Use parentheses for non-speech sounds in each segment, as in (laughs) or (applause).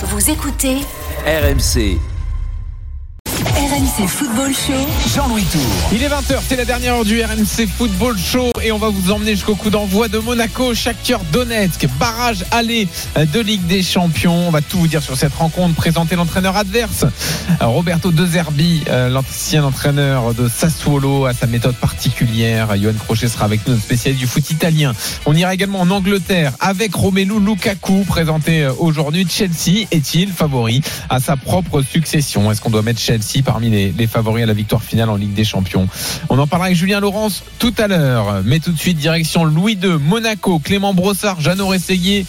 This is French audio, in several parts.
Vous écoutez RMC. RMC Football Show. Jean-Louis Tour. Il est 20h, c'est la dernière heure du RMC Football Show et on va vous emmener jusqu'au coup d'envoi de Monaco, Shakhtar Donetsk, barrage aller de Ligue des Champions. On va tout vous dire sur cette rencontre, présenter l'entraîneur adverse, Roberto De Zerbi, euh, l'ancien entraîneur de Sassuolo, à sa méthode particulière. Johan Crochet sera avec nous, notre spécialiste du foot italien. On ira également en Angleterre avec Romelu Lukaku, présenté euh, aujourd'hui. Chelsea est-il favori à sa propre succession? Est-ce qu'on doit mettre Chelsea parmi les, les favoris à la victoire finale en Ligue des Champions On en parlera avec Julien Laurence tout à l'heure. Mais tout de suite, direction Louis II, Monaco, Clément Brossard, Jeannot Rességuier,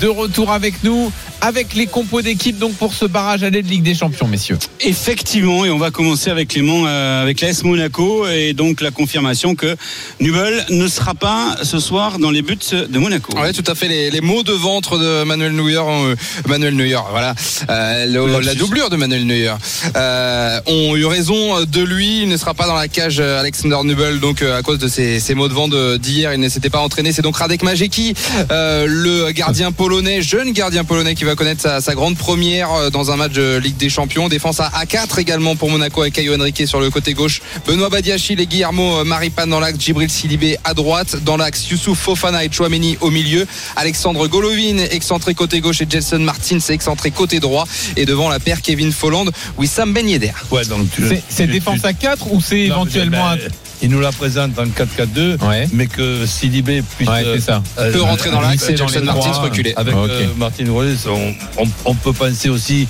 de retour avec nous, avec les compos d'équipe donc pour ce barrage aller de Ligue des Champions, messieurs. Effectivement, et on va commencer avec Clément, euh, avec l'AS Monaco, et donc la confirmation que Nubel ne sera pas ce soir dans les buts de Monaco. Oui, tout à fait. Les, les mots de ventre de Manuel Neuer, euh, Manuel Neuer, voilà, euh, le- la doublure de Manuel Neuer, euh, ont eu raison de lui. Il ne sera pas dans la cage euh, Alexander Nubel, donc euh, à cause de ces, ces mots de vent d'hier, il ne s'était pas entraîné. C'est donc Radek Majeki, euh, le gardien polonais, jeune gardien polonais, qui va connaître sa, grande première dans un match de Ligue des Champions. Défense à A4 également pour Monaco avec Caio Henrique sur le côté gauche. Benoît Badiachil et Guillermo euh, Maripan dans l'axe. Djibril Sidibé à droite. Dans l'axe, Youssouf Fofana et Chouameni au milieu. Alexandre Golovin excentré côté gauche et Jelson Martins excentré côté droit. Et devant la paire Kevin Folland, Wissam Ben Yedder. Ouais, donc tu le- C'est c'est tu- défense tu- à 4 ou c'est Non, éventuellement un... ben, Il nous la présente en 4-4-2, Ouais. mais que Sidibé puisse. Ouais, c'est ça. euh, Peut rentrer dans l'axe et les Martins reculer. Avec euh, Martin Rolles, on, on- on peut penser aussi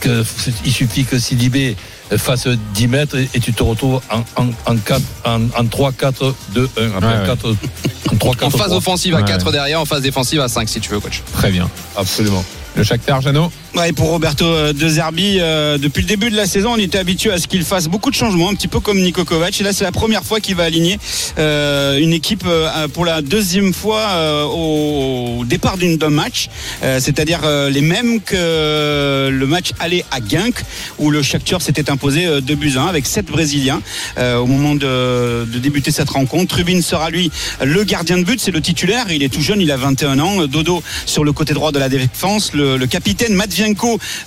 qu'il suffit que Sidibé fasse 10 mètres et, et tu te retrouves en, en, en, 4, en, en 3, 4, 2, 1. Après Ouais, ouais. 4, en 3, 4, En phase 3. offensive à Ouais. 4 derrière, en phase défensive à 5 si tu veux coach. Très bien. Absolument. Le Shakhtar, Jeannot Ouais, pour Roberto euh, De Zerbi, euh, depuis le début de la saison, on était habitué à ce qu'il fasse beaucoup de changements, un petit peu comme Niko Kovac. Et là, c'est la première fois qu'il va aligner euh, une équipe euh, pour la deuxième fois euh, au départ d'une- d'un match, Euh, c'est-à-dire euh, les mêmes que le match aller à Genk, où le Shakhtar s'était imposé euh, 2 buts à 1 avec 7 Brésiliens euh, au moment de, de débuter cette rencontre. Rubin sera lui le gardien de but, c'est le titulaire. Il est tout jeune, il a 21 ans. Dodo sur le côté droit de la défense. Le, le capitaine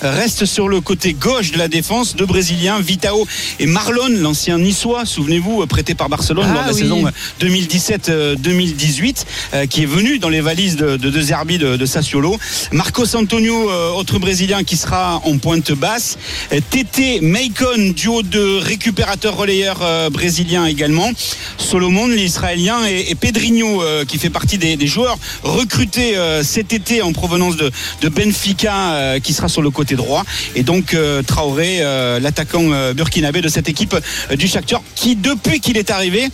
Reste sur le côté gauche de la défense. Deux Brésiliens, Vitao et Marlon, l'ancien niçois, souvenez-vous, prêté par Barcelone Ah lors de la oui. saison 2017-2018, euh, qui est venu dans les valises de, de, de Zerbi de, de Sassuolo. Marcos Antonio, euh, autre Brésilien qui sera en pointe basse. Euh, Tété Meikon, duo de récupérateurs relayeurs euh, brésiliens également. Solomon, l'Israélien, et, et Pedrinho, euh, qui fait partie des, des joueurs recrutés euh, cet été en provenance de, Benfica, euh, qui sera sur le côté droit. Et donc euh, Traoré, euh, l'attaquant euh, burkinabé de cette équipe du Shakhtar, qui depuis qu'il est arrivé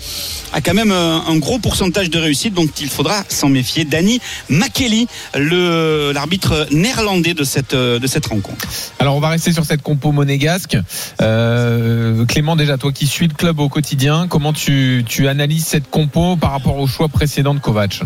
a quand même un gros pourcentage de réussite, donc il faudra s'en méfier. Danny Makeli, l'arbitre néerlandais de cette de cette rencontre. Alors on va rester sur cette compo monégasque. Clément, déjà toi qui suis le club au quotidien, comment tu, tu analyses cette compo par rapport au choix précédent de Kovac?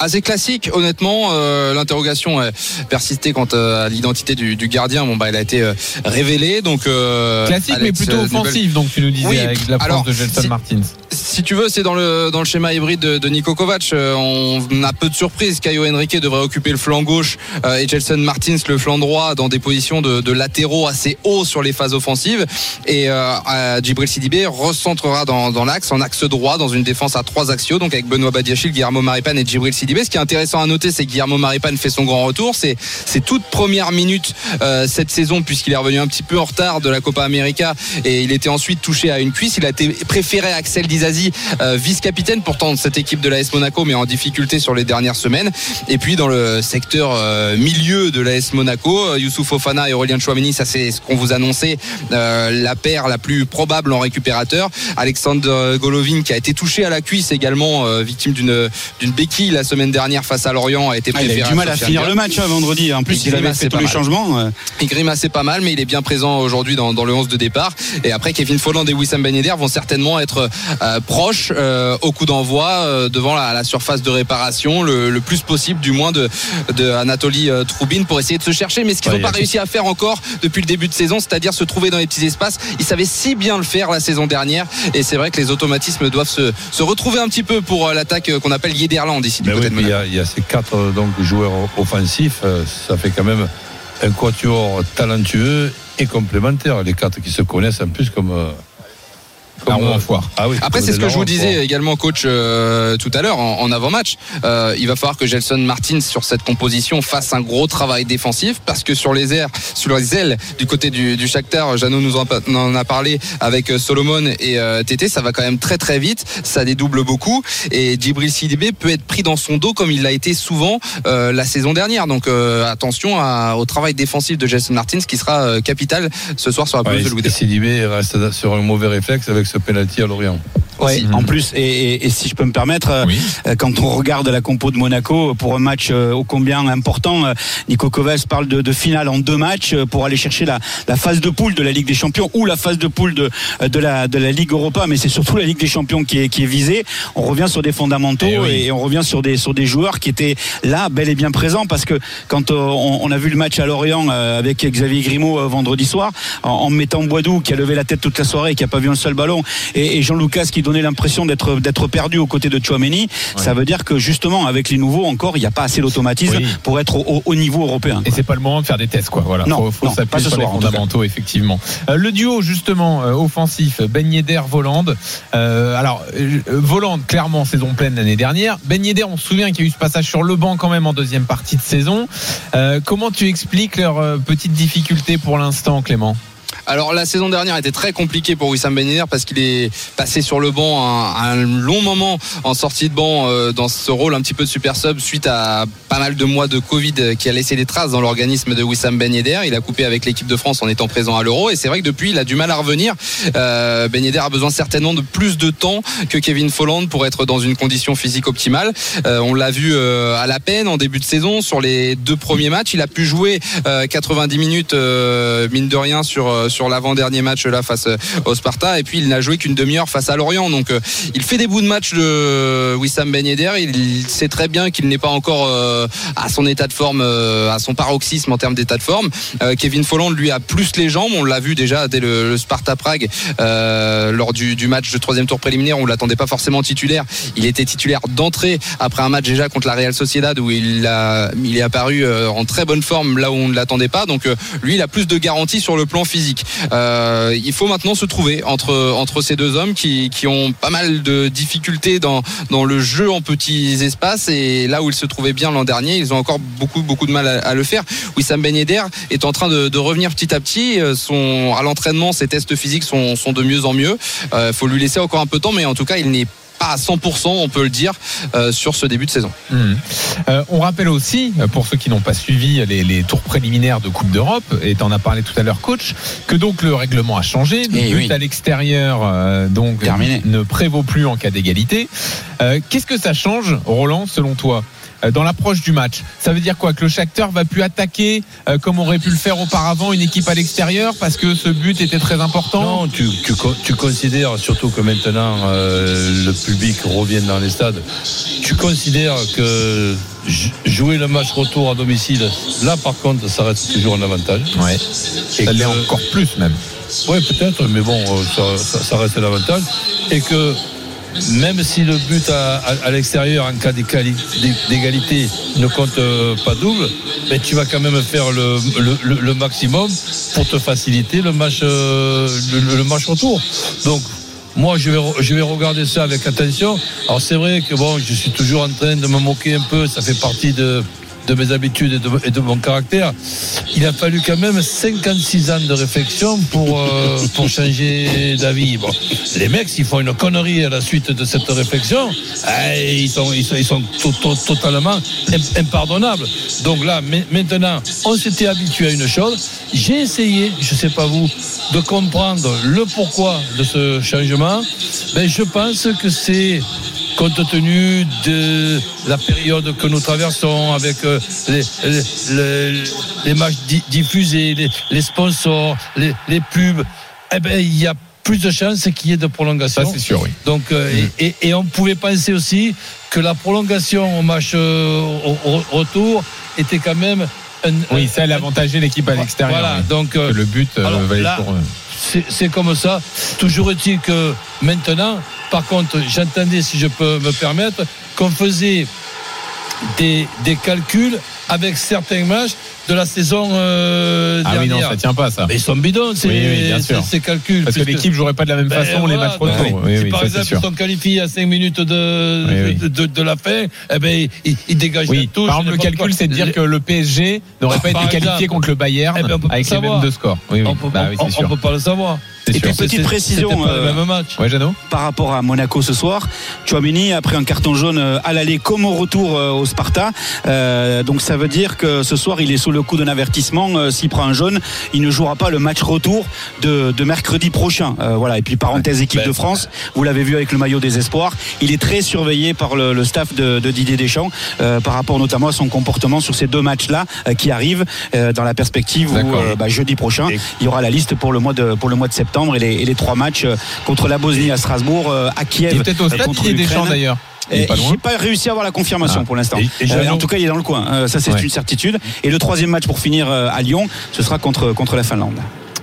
Assez classique honnêtement euh, l'interrogation persistait quant euh, à l'identité du, du gardien bon bah elle a été euh, révélée donc euh, Classique mais plutôt offensif, donc tu nous disais Oui, avec l'absence alors, de Gelson si- Martins. si tu veux, c'est dans le dans le schéma hybride de, de Nico Kovac. On a peu de surprises. Caio Henrique devrait occuper le flanc gauche et Jelson Martins le flanc droit dans des positions de, de latéraux assez hauts sur les phases offensives. Et Djibril Sidibé recentrera dans, dans l'axe, en axe droit, dans une défense à trois axiaux, donc avec Benoît Badiachil, Guillermo Maripan et Djibril Sidibé. Ce qui est intéressant à noter, c'est que Guillermo Maripan fait son grand retour. C'est ses toutes premières minutes euh, cette saison, puisqu'il est revenu un petit peu en retard de la Copa América et il était ensuite touché à une cuisse. Il a été préféré Axel Dizazi, euh, vice-capitaine pourtant de cette équipe de l'AS Monaco, mais en difficulté sur les dernières semaines. Et puis dans le secteur euh, milieu de l'AS Monaco, euh, Youssouf Fofana et Aurélien Chouameni, ça c'est ce qu'on vous annonçait, la paire la plus probable en récupérateur. Alexandre Golovin qui a été touché à la cuisse également, victime d'une d'une béquille la semaine dernière face à Lorient, a été Ah, il a eu du mal à finir le match hein, vendredi. En plus, Il il avait fait pas tous les mal. changements. Il grimaçait pas mal, mais il est bien présent aujourd'hui dans, dans le 11 de départ. Et après, Kevin Folland et Wissam Ben Yedder vont certainement être euh, proches euh, au coup d'envoi euh, devant la, la surface de réparation, le, le plus possible du moins de, de Anatoly Troubine pour essayer de se chercher. Mais ce qu'ils n'ont pas réussi à faire encore depuis le début de saison, c'est-à-dire se trouver dans les petits espaces. Ils savaient si bien le faire la saison dernière. Et c'est vrai que les automatismes doivent se, se retrouver un petit peu pour l'attaque qu'on appelle Yederland ici du Ben oui, il y a, ces quatre euh, donc, joueurs offensifs, euh, ça fait quand même un quatuor talentueux et complémentaire. Les quatre qui se connaissent en plus comme. La roue en foire. Ah oui, Après, c'est ce que je vous disais également, coach, euh, tout à l'heure en, en avant-match. Euh, il va falloir que Gelson Martins sur cette composition fasse un gros travail défensif parce que sur les airs, sur les ailes du côté du, du Shakhtar, Jeannot nous en, en a parlé avec euh, Solomon et euh, Tété, ça va quand même très très vite, ça dédouble beaucoup et Djibril Sidibé peut être pris dans son dos comme il l'a été souvent euh, la saison dernière. Donc euh, attention à- au travail défensif de Gelson Martins qui sera euh, capital ce soir sur la pelouse Ouais, de Louis. Sidibé reste sur un mauvais réflexe avec ce penalty à Lorient. Ouais, Aussi. en plus, et, et- et si je peux me permettre, euh, Oui. euh, quand on regarde la compo de Monaco pour un match euh, ô combien important, euh, Nico Kovac parle de, de finale en deux matchs euh, pour aller chercher la, la phase de poule de la Ligue des Champions ou la phase de poule de, euh, de, la, de la Ligue Europa, mais c'est surtout la Ligue des Champions qui est, qui est visée. On revient sur des fondamentaux Eh oui. et on revient sur des, sur des joueurs qui étaient là, bel et bien présents, parce que quand euh, on, on a vu le match à Lorient euh, avec Xavier Grimaud euh, vendredi soir, en, en mettant Boidou qui a levé la tête toute la soirée, et qui a pas vu un seul ballon, et, et Jean Lucas qui donnait l'impression d'être d'être perdu aux côtés de Chouameni, ça veut dire que justement avec les nouveaux encore, il n'y a pas assez d'automatisme Oui. pour être au, au- au niveau européen. Et c'est pas le moment de faire des tests, quoi. Voilà. Non, faut, faut non, pas s'appuyer ce sur soir, les fondamentaux, effectivement. Euh, le duo, justement, euh, offensif, Ben Yedder, Voland. Euh, alors, euh, Voland, clairement, saison pleine l'année dernière. Ben Yedder, on se souvient qu'il y a eu ce passage sur le banc quand même en deuxième partie de saison. Comment tu expliques leurs euh, petites difficultés pour l'instant, Clément? Alors la saison dernière était très compliquée pour Wissam Ben Yedder parce qu'il est passé sur le banc un, long moment en sortie de banc euh, dans ce rôle un petit peu de super sub suite à pas mal de mois de Covid qui a laissé des traces dans l'organisme de Wissam Ben Yedder. Il a coupé avec l'équipe de France en étant présent à l'Euro et c'est vrai que depuis il a du mal à revenir. Euh, ben a besoin certainement de plus de temps que Kevin Folland pour être dans une condition physique optimale. Euh, on l'a vu euh, à la peine en début de saison sur les deux premiers matchs. Il a pu jouer euh, 90 minutes mine de rien sur euh, sur l'avant-dernier match là face euh, au Sparta et puis il n'a joué qu'une demi-heure face à Lorient. Donc euh, il fait des bouts de match de Wissam Ben Yedder. Il sait très bien qu'il n'est pas encore à son état de forme, à son paroxysme en termes d'état de forme. Kevin Folland lui a plus les jambes. On l'a vu déjà dès le, Sparta Prague lors du, du match de troisième tour préliminaire. On l'attendait pas forcément titulaire. Il était titulaire d'entrée après un match déjà contre la Real Sociedad où il a il est apparu en très bonne forme là où on ne l'attendait pas. Donc lui il a plus de garanties sur le plan physique. Euh, il faut maintenant se trouver entre ces deux hommes qui, ont pas mal de difficultés dans le jeu en petits espaces et là où ils se trouvaient bien l'an dernier, ils ont encore beaucoup de mal à, le faire. Wissam Ben est en train de, revenir petit à petit. Euh, à l'entraînement, ses tests physiques sont, de mieux en mieux. Il faut lui laisser encore un peu de temps, mais en tout cas, il n'est pas à 100%, on peut le dire, euh, sur ce début de saison. Mhm. Euh, on rappelle aussi, euh, pour ceux qui n'ont pas suivi les, les tours préliminaires de Coupe d'Europe, et tu en as parlé tout à l'heure, coach, que donc le règlement a changé. Le Eh but oui. à l'extérieur euh, donc Terminé. ne prévaut plus en cas d'égalité. Euh, Qu'est-ce que ça change, Roland, selon toi? Dans l'approche du match, ça veut dire quoi Que le Shakhtar va plus attaquer euh, comme aurait pu le faire auparavant une équipe à l'extérieur parce que ce but était très important. Non, tu, tu, tu considères, surtout que maintenant euh, le public revient dans les stades, tu considères que jouer le match retour à domicile, là par contre, ça reste toujours un avantage. Ouais. Et Ça l'est encore plus même. Oui, peut-être, mais bon, euh, ça, ça- ça reste l'avantage. Et que même si le but à, l'extérieur, en cas d'égali- d'égalité, ne compte euh, pas double, mais tu vas quand même faire le, maximum pour te faciliter le match, euh, retour. Donc, moi, je vais, je vais regarder ça avec attention. Alors, c'est vrai que bon, je suis toujours en train de me moquer un peu, ça fait partie de de mes habitudes et de, mon caractère, il a fallu quand même 56 ans de réflexion pour, euh, changer d'avis. Les mecs, s'ils font une connerie à la suite de cette réflexion, eh, ils sont, ils sont, totalement im- impardonnables. Donc là, ma- maintenant, on s'était habitué à une chose. J'ai essayé, je ne sais pas vous, de comprendre le pourquoi de ce changement. Ben, je pense que c'est compte tenu de la période que nous traversons avec euh, les, les, les- les matchs di- diffusés, les, les sponsors, les, pubs, eh ben, il y a plus de chances qu'il y ait de prolongation. Ça c'est sûr, oui. Donc, euh, et, et- et on pouvait penser aussi que la prolongation au match euh, au, au retour était quand même un, Oui, ça elle avantageait l'équipe à l'extérieur. Voilà, oui. donc euh, le but alors, valait là, pour eux. c'est c'est comme ça. Toujours est-il que maintenant, par contre, j'entendais, si je peux me permettre, qu'on faisait des, des calculs avec certains matchs de la saison euh, Ah oui, dernière. non, ça tient pas ça. Mais ils sont bidons, ces, Oui, oui, bien ces- calculs. Parce que l'équipe jouerait pas de la même Ben façon les matchs retour. si par ça exemple ils sont qualifiés à 5 minutes de, de, de- de la fin, eh ben, ils, ils dégagent Oui, touche. par exemple, le calcul, c'est de dire que le PSG n'aurait pas été qualifié contre le Bayern Eh ben, avec les mêmes deux scores. On peut, Bah on- on- peut pas le savoir. Et sûr. puis, petite précision, euh, le même match. Ouais, Jeannot par rapport à Monaco ce soir. Chouameni a pris un carton jaune euh, à l'aller comme au retour euh, au Sparta. Euh, donc ça veut dire que ce soir il est sous le coup d'un avertissement. Euh, S'il prend un jaune, il ne jouera pas le match retour de, de mercredi prochain. Euh, voilà. Et puis parenthèse équipe Ben, de France, vous l'avez vu avec le maillot des espoirs. Il est très surveillé par le, le staff de, de Didier Deschamps euh, par rapport notamment à son comportement sur ces deux matchs-là euh, qui arrivent euh, dans la perspective où euh, bah, jeudi prochain Et- il y aura la liste pour le mois de pour le mois de septembre et les, et les trois matchs euh, contre la Bosnie à Strasbourg, euh, à Kiev. Il est peut-être au euh, stade contre Deschamps l'Ukraine. d'ailleurs. Il est Et pas loin. J'ai pas réussi à avoir la confirmation Ah. pour l'instant. Euh, en tout cas, il est dans le coin. Euh, ça, c'est Ouais. une certitude. Et le troisième match pour finir euh, à Lyon, ce sera contre contre la Finlande.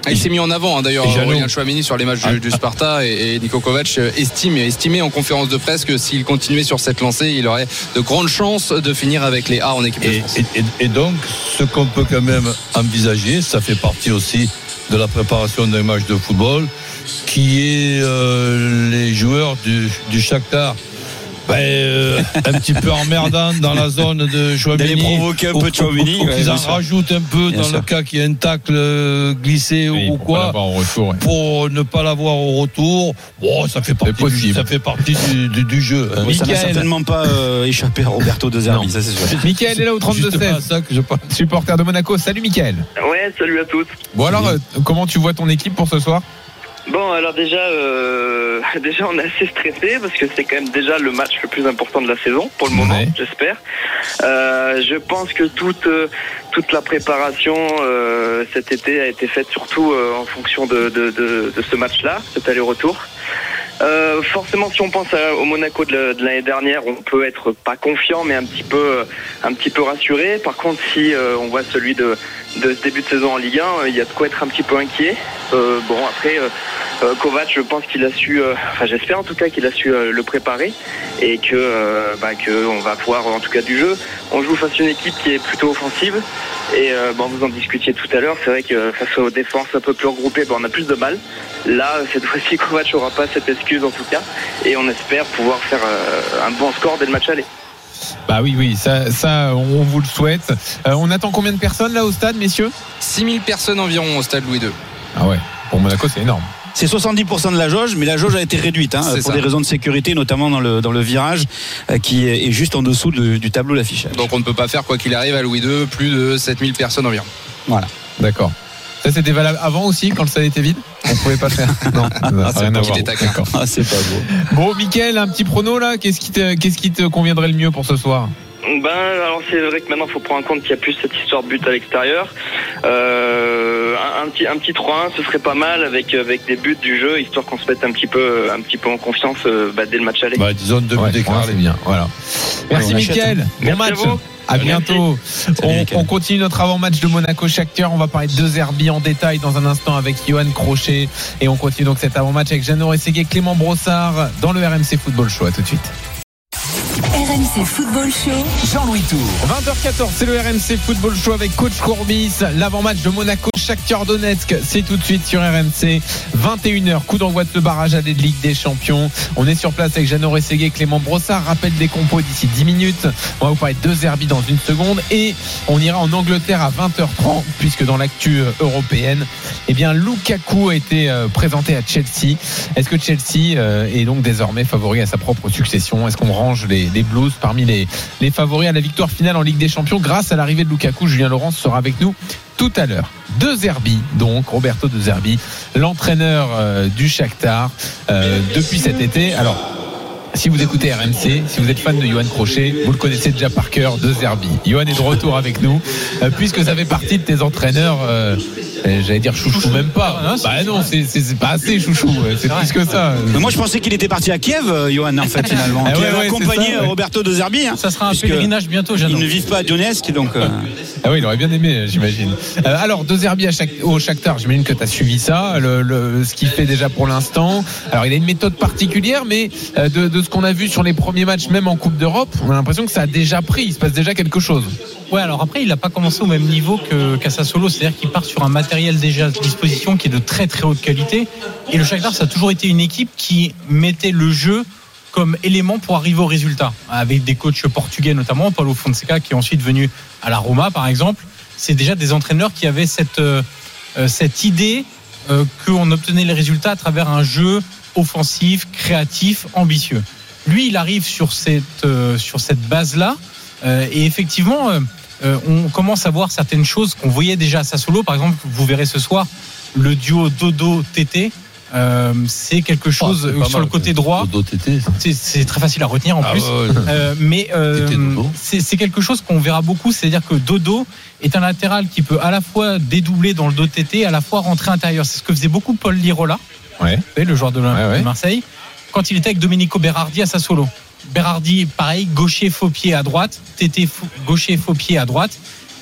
Ah, Il s'est mis en avant hein, d'ailleurs. Aurélien Chouameni sur les matchs du, Ah. du Sparta et, et Niko Kovac estime estimé en conférence de presse que s'il continuait sur cette lancée, il aurait de grandes chances de finir avec les A en équipe de France. et- et- et donc, ce qu'on peut quand même envisager, ça fait partie aussi de la préparation d'un match de football, qui est euh, les joueurs du, du Shakhtar. Ben, euh, un petit peu emmerdant dans la zone de Chouameni. D'aller provoquer un peu ouais, qu'ils bien en rajoutent un peu Bien dans sûr. le cas qu'il y ait un tacle euh, glissé Oui, ou pas quoi. retour. ouais. Pour ne pas l'avoir au retour, bon, ça fait partie, du, ça fait partie du, du- du jeu. hein. Ça n'a certainement pas euh, échappé à Roberto De Zerbi, ça c'est sûr. Michael est là au Juste pas 32-16. ça que je parle. Supporter de Monaco. Salut Michael. Ouais, salut à tous. Bon alors, euh, comment tu vois ton équipe pour ce soir? Bon, alors déjà, euh, (laughs) déjà on est assez stressé parce que c'est quand même déjà le match le plus important de la saison pour le moment, Ouais. j'espère. Euh, je pense que toute euh, toute la préparation euh, cet été a été faite surtout euh, en fonction de, de, de, de ce match-là, cet aller-retour. Euh, forcément, si on pense à- au Monaco de l'année dernière, on peut être pas confiant, mais un petit peu, un petit peu rassuré. Par contre, si euh, on voit celui de, de ce début de saison en Ligue 1, euh, il y a de quoi être un petit peu inquiet. Euh, bon, après, euh, euh, Kovac, je pense qu'il a su, euh, enfin j'espère en tout cas qu'il a su euh, le préparer et que, bah, que on va pouvoir en tout cas du jeu. On joue face à une équipe qui est plutôt offensive et bon, vous en discutiez tout à l'heure. C'est vrai que face aux défenses un peu plus regroupées, bah, on a plus de mal. Là, cette (laughs) fois-ci, Kovac n'aura pas cette excuse en tout cas et on espère pouvoir faire un bon score dès le match aller. Bah oui, oui, ça, ça on vous le souhaite. Euh, on attend combien de personnes là au stade, messieurs? 6000 personnes environ au stade Louis II. Ah ouais, pour Monaco c'est énorme. C'est 70% de la jauge, mais la jauge a été réduite hein, C'est pour ça. des raisons de sécurité, notamment dans le, dans le virage euh, qui est est juste en dessous de- du tableau d'affichage. Donc on ne peut pas faire quoi qu'il arrive à Louis II plus de 7000 personnes environ. Voilà. D'accord. Ça c'était valable avant aussi quand le stade était vide? On pouvait pas le faire. (laughs) Non, ça n'a c'est rien un à petit voir. détail. D'accord. Ah, c'est pas beau. Bon, Mickaël, un petit prono là? Qu'est-ce qui te, qu'est-ce qui te conviendrait le mieux pour ce soir? Ben, alors c'est vrai que maintenant, il faut prendre en compte qu'il n'y a plus cette histoire de but à l'extérieur. Euh, un, un petit, un petit 3-1, ce serait pas mal avec, avec des buts du jeu, histoire qu'on se mette un petit peu, un petit peu en confiance euh, bah, dès le match aller. Bah, disons deux Ouais, buts d'écart. c'est bien. Voilà. Merci achète, Mickaël. Bon Merci match. à vous. À bientôt. On, continue notre avant-match de Monaco Shakhtar. On va parler de deux Herbie en détail dans un instant avec Johan Crochet. Et on continue donc cet avant-match avec Jeannot Rességuet, Clément Brossard dans le RMC Football Show. À tout de suite. RMC Football Show. Jean-Louis Tour. 20h14, c'est le RMC Football Show avec Coach Courbis. L'avant-match de Monaco, Shakhtar Donetsk, c'est tout de suite sur RMC. 21h, coup d'envoi de ce barrage à de Ligue des Champions. On est sur place avec Jeannot Rességuet, Clément Brossard. Rappel des compos d'ici 10 minutes. On va vous parler de deux Herbie dans une seconde. Et on ira en Angleterre à 20h30, puisque dans l'actu euh, européenne, eh bien, Lukaku a été euh, présenté à Chelsea. Est-ce que Chelsea euh, est donc désormais favori à sa propre succession? Est-ce qu'on range les, les Blues parmi les, favoris à la victoire finale en Ligue des Champions grâce à l'arrivée de Lukaku Julien Laurence sera avec nous tout à l'heure. De Zerbi, donc Roberto De Zerbi, l'entraîneur euh, du Shakhtar euh, depuis cet été. Alors, si vous écoutez RMC, si vous êtes fan de Johan Crochet, vous le connaissez déjà par cœur, De Zerbi. Johan est de retour avec nous, euh, puisque ça fait partie de tes entraîneurs. Euh, J'allais dire chouchou, même pas. Bah non, c'est- pas assez chouchou. C'est plus que ça. Mais moi, je pensais qu'il était parti à Kiev, euh, Johan, en fait, finalement. Ah Qui ouais, avait ouais, accompagné c'est ça, ouais. Roberto De Zerbi. hein, Ça sera un pèlerinage bientôt, Ils ne vivent pas à Donetsk, donc. euh, (laughs) Ah oui, il aurait bien aimé, j'imagine. Euh, alors, deux Zerbi à chaque, au Shakhtar, j'imagine que tu as suivi ça, le, le- ce qu'il fait déjà pour l'instant. Alors, il a une méthode particulière, mais de, de ce qu'on a vu sur les premiers matchs, même en Coupe d'Europe, on a l'impression que ça a déjà pris. Il se passe déjà quelque chose. Ouais, alors après, il n'a pas commencé au même niveau que qu'à Sassuolo, c'est-à-dire qu'il part sur un matériel déjà à disposition qui est de très très haute qualité. Et le Shakhtar, ça a toujours été une équipe qui mettait le jeu comme élément pour arriver au résultat, avec des coachs portugais notamment, Paulo Fonseca qui est ensuite venu à la Roma par exemple. C'est déjà des entraîneurs qui avaient cette euh, euh, cette idée euh, qu'on obtenait les résultats à travers un jeu offensif, créatif, ambitieux. Lui, il arrive sur cette sur cette base-là, et effectivement, euh, on commence à voir certaines choses qu'on voyait déjà à Sassuolo. Par exemple, vous verrez ce soir le duo Dodo TT. euh, c'est quelque chose Oh, c'est euh, sur le côté droit. C'est- très facile à retenir en Ah plus. ouais, ouais. Euh, mais euh, c'est quelque chose qu'on verra beaucoup, c'est-à-dire que Dodo est un latéral qui peut à la fois dédoubler dans le dos TT, à la fois rentrer intérieur. C'est ce que faisait beaucoup Paul Lirola, Ouais. le joueur de, de Marseille, quand il était avec Domenico Berardi à Sassuolo. Berardi, pareil, gaucher faux pied à droite, TT fou- gaucher faux pied à droite,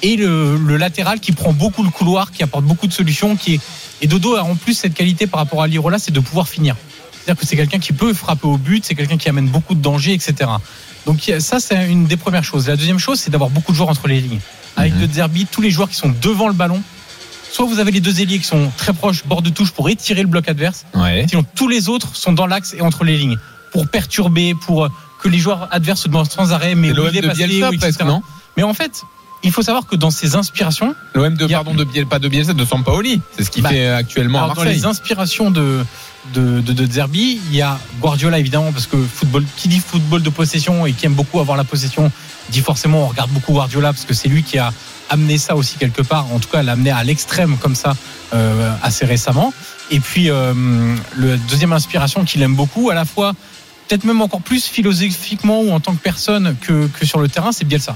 et le, le latéral qui prend beaucoup le couloir, qui apporte beaucoup de solutions, qui est et Dodo a en plus cette qualité par rapport à Lirola, c'est de pouvoir finir. C'est-à-dire que c'est quelqu'un qui peut frapper au but, c'est quelqu'un qui amène beaucoup de dangers, etc. Donc ça, c'est une des premières choses. La deuxième chose, c'est d'avoir beaucoup de joueurs entre les lignes. Avec le derby, tous les joueurs qui sont devant le ballon, soit vous avez les deux ailiers qui sont très proches, bord de touche, pour étirer le bloc adverse, Ouais. sinon tous les autres sont dans l'axe et entre les lignes, pour perturber, pour que les joueurs adverses se demandent sans arrêt, mais où l'OM il est de passé, Bielsa où, etc. presque, non Mais en fait, il faut savoir que dans ces inspirations, L'OM de, a- pardon, de Biel, pas de Bielsa, de Sampaoli. C'est ce qu'il Bah, fait actuellement à dans les inspirations de, de, de, de Zerbi, il y a Guardiola évidemment, parce que football, qui dit football de possession et qui aime beaucoup avoir la possession, dit forcément on regarde beaucoup Guardiola parce que c'est lui qui a amené ça aussi quelque part, en tout cas l'a amené à l'extrême comme ça euh, assez récemment. Et puis euh, le deuxième inspiration qu'il aime beaucoup, à la fois peut-être même encore plus philosophiquement ou en tant que personne que, que sur le terrain, c'est Bielsa.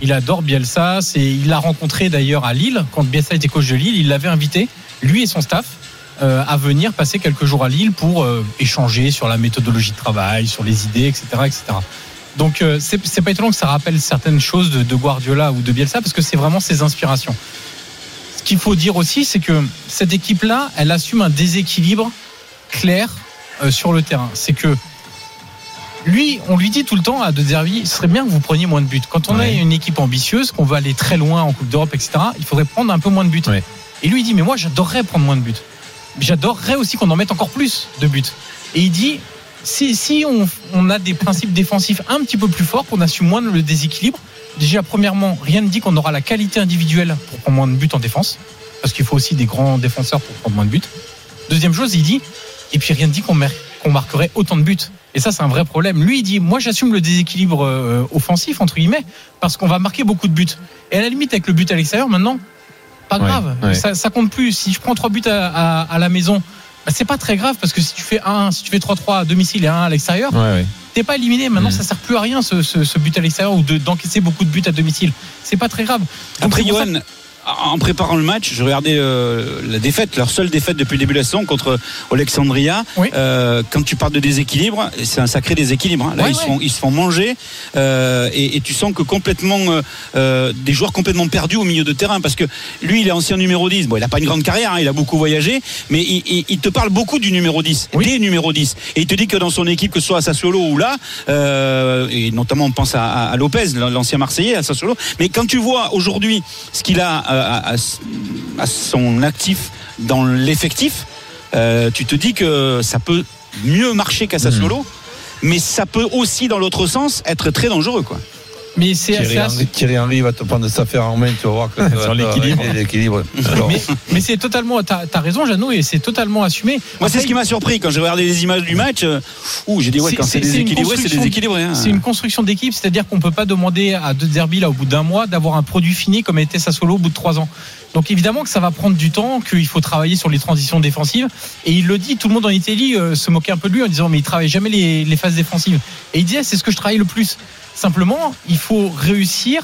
Il adore Bielsa, c'est, il l'a rencontré d'ailleurs à Lille, quand Bielsa était coach de Lille, il l'avait invité, lui et son staff, euh, à venir passer quelques jours à Lille pour euh, échanger sur la méthodologie de travail, sur les idées, etc. etc. Donc euh, c'est, c'est pas étonnant que ça rappelle certaines choses de, de Guardiola ou de Bielsa, parce que c'est vraiment ses inspirations. Ce qu'il faut dire aussi, c'est que cette équipe-là, elle assume un déséquilibre clair euh, sur le terrain. C'est que lui, on lui dit tout le temps à De Zerbi, ce serait bien que vous preniez moins de buts. Quand on Ouais. a une équipe ambitieuse, qu'on veut aller très loin en Coupe d'Europe, etc., il faudrait prendre un peu moins de buts. Ouais. Et lui, il dit, mais moi, j'adorerais prendre moins de buts. J'adorerais aussi qu'on en mette encore plus de buts. Et il dit, si, si on, on a des principes défensifs un petit peu plus forts, qu'on assume moins le déséquilibre, déjà, premièrement, rien ne dit qu'on aura la qualité individuelle pour prendre moins de buts en défense, parce qu'il faut aussi des grands défenseurs pour prendre moins de buts. Deuxième chose, il dit, et puis rien ne dit qu'on mer- qu'on marquerait autant de buts. Et ça, c'est un vrai problème. Lui, il dit, moi, j'assume le déséquilibre euh, offensif, entre guillemets, parce qu'on va marquer beaucoup de buts. Et à la limite, avec le but à l'extérieur, maintenant, pas grave. ouais. Ça, ça compte plus. Si je prends trois buts à, à- à la maison, bah, c'est pas très grave, parce que si tu fais un, si tu fais 3-3 à domicile et un à l'extérieur, Ouais, ouais. t'es pas éliminé. Maintenant, Mm. ça sert plus à rien, ce, ce- ce but à l'extérieur, ou de- d'encaisser beaucoup de buts à domicile. C'est pas très grave. Donc, Après, Johan, en préparant le match, je regardais euh, la défaite, leur seule défaite depuis le début de la saison contre Alexandria. Oui. Euh, quand tu parles de déséquilibre, c'est un sacré déséquilibre. hein. Là, Ouais, ils, se font, ils se font manger euh, et, et tu sens que complètement euh, euh, des joueurs complètement perdus au milieu de terrain parce que lui, il est ancien numéro 10. Bon, il a pas une grande carrière, hein, il a beaucoup voyagé, mais il, il- il te parle beaucoup du numéro 10, Oui. des numéros 10. Et il te dit que dans son équipe, que ce soit à Sassuolo ou là, euh, et notamment on pense à, à- à Lopez, l'ancien Marseillais à Sassuolo, mais quand tu vois aujourd'hui ce qu'il a euh, à, à- à son actif dans l'effectif, euh, tu te dis que ça peut mieux marcher qu'à Sassuolo. Mais ça peut aussi, dans l'autre sens, être très dangereux. Quoi. Mais c'est Thierry Henry, Thierry Henry va te prendre sa affaire en main, tu vas voir que (laughs) Sur te l'équilibre. l'équilibre. (laughs) Mais, mais c'est totalement. T'as as raison, Jeannot, et c'est totalement assumé. Moi, c'est ce qui m'a surpris quand j'ai regardé les images du match. euh, ouh, j'ai dit, ouais, C'est- quand c'est c'est- c'est une déséquilibré, c'est construction- déséquilibré. hein. C'est une construction d'équipe, c'est-à-dire qu'on peut pas demander à De Zerbi là au bout d'un mois d'avoir un produit fini comme était Sassuolo au bout de trois ans. Donc évidemment que ça va prendre du temps, qu'il faut travailler sur les transitions défensives. Et il le dit, tout le monde en Italie euh, se moquait un peu de lui en disant mais il travaille jamais les, phases défensives. Et il disait c'est ce que je travaille le plus. Simplement, il faut réussir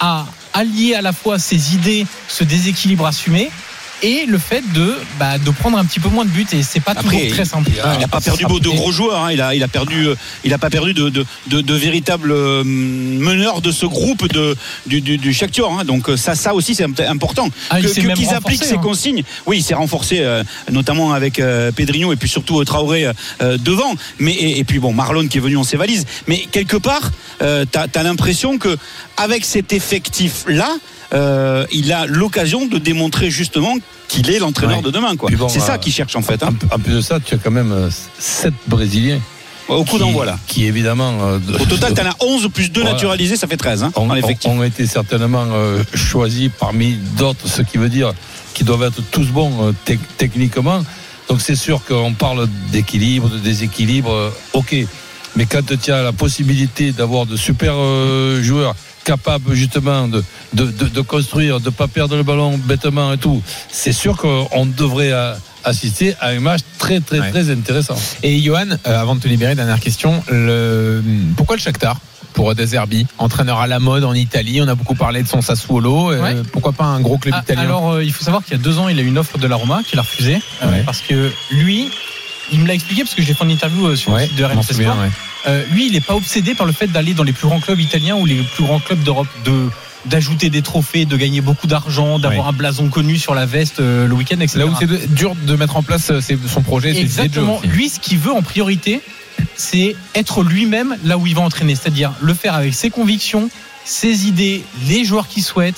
à allier à la fois ses idées, ce déséquilibre assumé, et le fait de, bah, de prendre un petit peu moins de buts et c'est pas Après, toujours très simple. Il n'a pas perdu de gros joueurs. hein. Il a, il a perdu. euh, Il a pas perdu de, de, de, de véritables euh, meneurs de ce groupe de du, du, du Shakhtar, hein. Donc euh, ça, ça aussi c'est imp- important. Ah, que qu'ils appliquent ces hein. consignes. Oui, il s'est renforcé, euh, notamment avec euh, Pedrinho et puis surtout Traoré euh, devant. Mais et, et puis bon, Marlon qui est venu en ses valises. Mais quelque part, t'as as, l'impression que avec cet effectif là. il a l'occasion de démontrer justement qu'il est l'entraîneur Ouais. de demain. quoi. Bon, c'est ça euh, qu'il cherche en fait. hein. En, en plus de ça, tu as quand même 7 Brésiliens. Au coup d'envoi là. Qui évidemment. euh, Au total, t'en as 11 plus 2 Voilà. naturalisés, ça fait 13 hein, ont, dans l'effectif. ont été certainement euh, choisis parmi d'autres, ce qui veut dire qu'ils doivent être tous bons euh, tec- techniquement. Donc c'est sûr qu'on parle d'équilibre, de déséquilibre, euh, ok. Mais quand tu as la possibilité d'avoir de super euh, joueurs capables justement de, de, de- de construire, de ne pas perdre le ballon bêtement et tout, c'est sûr qu'on devrait assister à un match très très Ouais. très intéressant. Et Johan, euh, avant de te libérer, dernière question. Le... Pourquoi le Shakhtar pour De Zerbi, entraîneur à la mode en Italie On a beaucoup parlé de son Sassuolo. euh. Pourquoi pas un gros club Ah, italien? alors, euh, il faut savoir qu'il y a deux ans, il a eu une offre de la Roma qu'il a refusée euh, Ouais. parce que lui, il me l'a expliqué parce que j'ai fait une interview euh, sur Ouais, le site de RMC Sport. ouais. Euh, lui, il n'est pas obsédé par le fait d'aller dans les plus grands clubs italiens ou les plus grands clubs d'Europe, de d'ajouter des trophées, de gagner beaucoup d'argent, d'avoir Ouais. un blason connu sur la veste euh, le week-end, etc. Là où c'est dur de mettre en place son projet, c'est Exactement. Lui, ce qu'il veut en priorité, c'est être lui-même là où il va entraîner, c'est-à-dire le faire avec ses convictions, ses idées, les joueurs qu'il souhaite,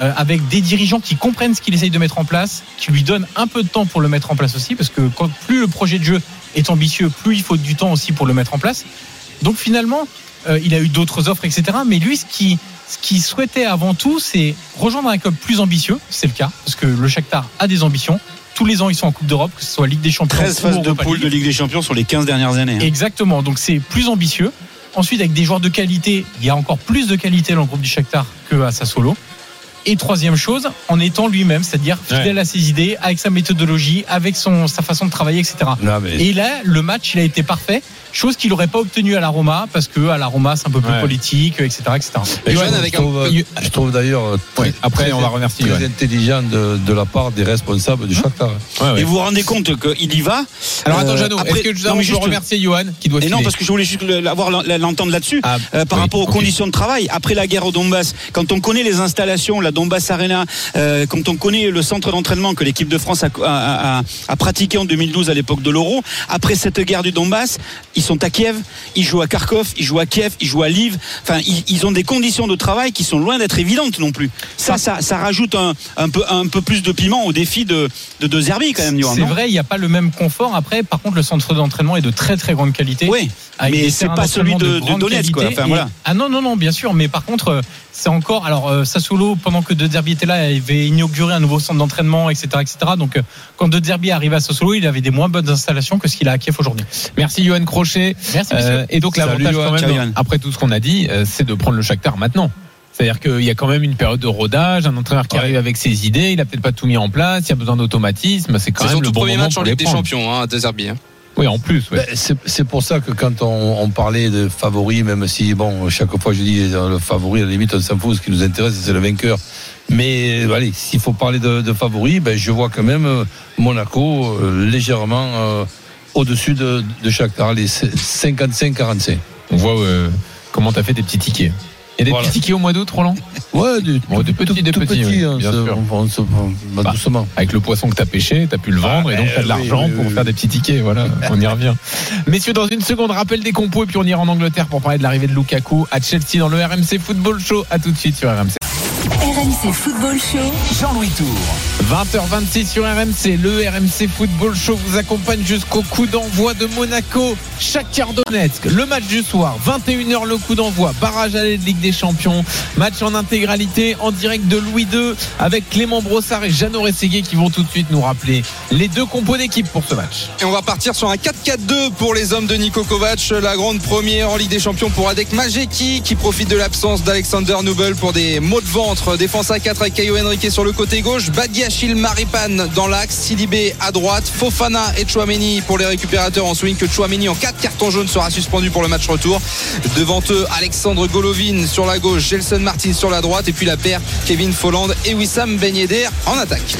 euh, avec des dirigeants qui comprennent ce qu'il essaye de mettre en place, qui lui donnent un peu de temps pour le mettre en place aussi, parce que quand plus le projet de jeu est ambitieux, plus il faut du temps aussi pour le mettre en place. Donc finalement, euh, il a eu d'autres offres, etc. Mais lui, ce qui ce qu'il souhaitait avant tout, c'est rejoindre un club plus ambitieux. C'est le cas, parce que le Shakhtar a des ambitions. Tous les ans, ils sont en Coupe d'Europe, que ce soit Ligue des Champions 13 ou phases de poule de Ligue des Champions sur les 15 dernières années. hein. Exactement, donc c'est plus ambitieux. Ensuite, avec des joueurs de qualité, il y a encore plus de qualité dans le groupe du Shakhtar que à Sassuolo. Et troisième chose, en étant lui-même, c'est-à-dire fidèle à ses idées, avec sa méthodologie, avec son, sa façon de travailler, etc. Non, mais Et là, le match, il a été parfait. Chose qu'il n'aurait pas obtenu à la Roma, parce que à la Roma, c'est un peu plus Ouais. politique, etc. etc. Et Johan, je, avec un- trouve, je trouve d'ailleurs euh, Ouais, après, très- on va remercier très intelligent de, de la part des responsables du Shakhtar. Ouais, ouais. Et vous vous rendez compte qu'il y va Alors attends, Euh, Jeannot, après- est-ce que je non, juste- remercier Johan qui doit Et non, parce que je voulais juste avoir l'en- l'entendre là-dessus. Ah, Euh, par oui, rapport aux conditions de travail, après la guerre au Donbass, quand on connaît les installations, la Donbass Arena, euh, quand on connaît le centre d'entraînement que l'équipe de France a, a- a- a pratiqué en 2012 à l'époque de l'Euro, après cette guerre du Donbass, ils sont à Kiev, ils jouent à Kharkov, ils jouent à Kiev, ils jouent à Lviv. Enfin, ils, ils ont des conditions de travail qui sont loin d'être évidentes non plus. Ça, ça, ça rajoute un, un peu, un peu plus de piment au défi de, de, de Zerbi quand même, C'est vrai, il n'y a pas le même confort. Après, par contre, le centre d'entraînement est de très très grande qualité. Oui, mais c'est pas celui de, de grande Donetsk, quoi. Enfin, Et- voilà. Ah non, non, non, bien sûr. Mais par contre, euh, c'est encore. Alors, euh, Sassuolo, pendant que De Zerbi était là, il avait inauguré un nouveau centre d'entraînement, etc., etc. Donc, euh, quand De Zerbi est arrivé à Sassuolo, il avait des moins bonnes installations que ce qu'il a à Kiev aujourd'hui. Merci Johan Crochet. Merci. Euh, et donc l'avantage quand même, après tout ce qu'on a dit, euh, c'est de prendre le Shakhtar maintenant. C'est-à-dire qu'il y a quand même une période de rodage, un entraîneur qui Ouais. arrive avec ses idées, il a peut-être pas tout mis en place, il y a besoin d'automatisme, c'est quand même le le bon premier moment match en pour les Ligue des. Champions, hein, à De Zerbi, hein. Oui, en plus. ouais. Ben, c'est c'est pour ça que quand on, on parlait de favoris, même si, bon, chaque fois je dis euh, le favori, à la limite, on s'en fout, ce qui nous intéresse, c'est le vainqueur. Mais euh, allez, s'il faut parler de, de favoris, ben, je vois quand même euh, Monaco euh, légèrement euh, au-dessus de, de Shakhtar, les 55-45. On voit euh, comment tu as fait tes petits tickets. Il y a des Voilà. petits tickets au mois d'août, Roland Ouais, des, Bon, des petits, tout- des tout petits, petits, oui, hein, bien sûr. on- on se- on va Bah, doucement. Avec le poisson que tu as pêché, tu as pu le vendre et donc tu as de l'argent oui, pour oui, faire oui. des petits tickets. Voilà, on y revient. Messieurs, dans une seconde, rappel des compos et puis on ira en Angleterre pour parler de l'arrivée de Lukaku à Chelsea dans le RMC Football Show. À tout de suite sur RMC. RMC Football Show. Jean-Louis Tour. 20h26 sur RMC, le RMC Football Show vous accompagne jusqu'au coup d'envoi de Monaco, Shakhtar Donetsk. Le match du soir, 21h le coup d'envoi, barrage aller de Ligue des Champions, match en intégralité en direct de Louis II avec Clément Brossard et Jeannot Rességuier qui vont tout de suite nous rappeler les deux compos d'équipe pour ce match. Et on va partir sur un 4-4-2 pour les hommes de Niko Kovac. La grande première en Ligue des Champions pour Adek Majeki qui profite de l'absence d'Alexander Nubel pour des maux de ventre. Défense à 4 avec Caio Henrique sur le côté gauche. Badiachil Maripan dans l'axe. Sidibé à droite. Fofana et Chouameni pour les récupérateurs en swing que Chouameni en 4 cartons jaunes sera suspendu pour le match retour. Devant eux, Alexandre Golovin sur la gauche. Gelson Martin sur la droite. Et puis la paire Kevin Folland et Wissam Ben en attaque.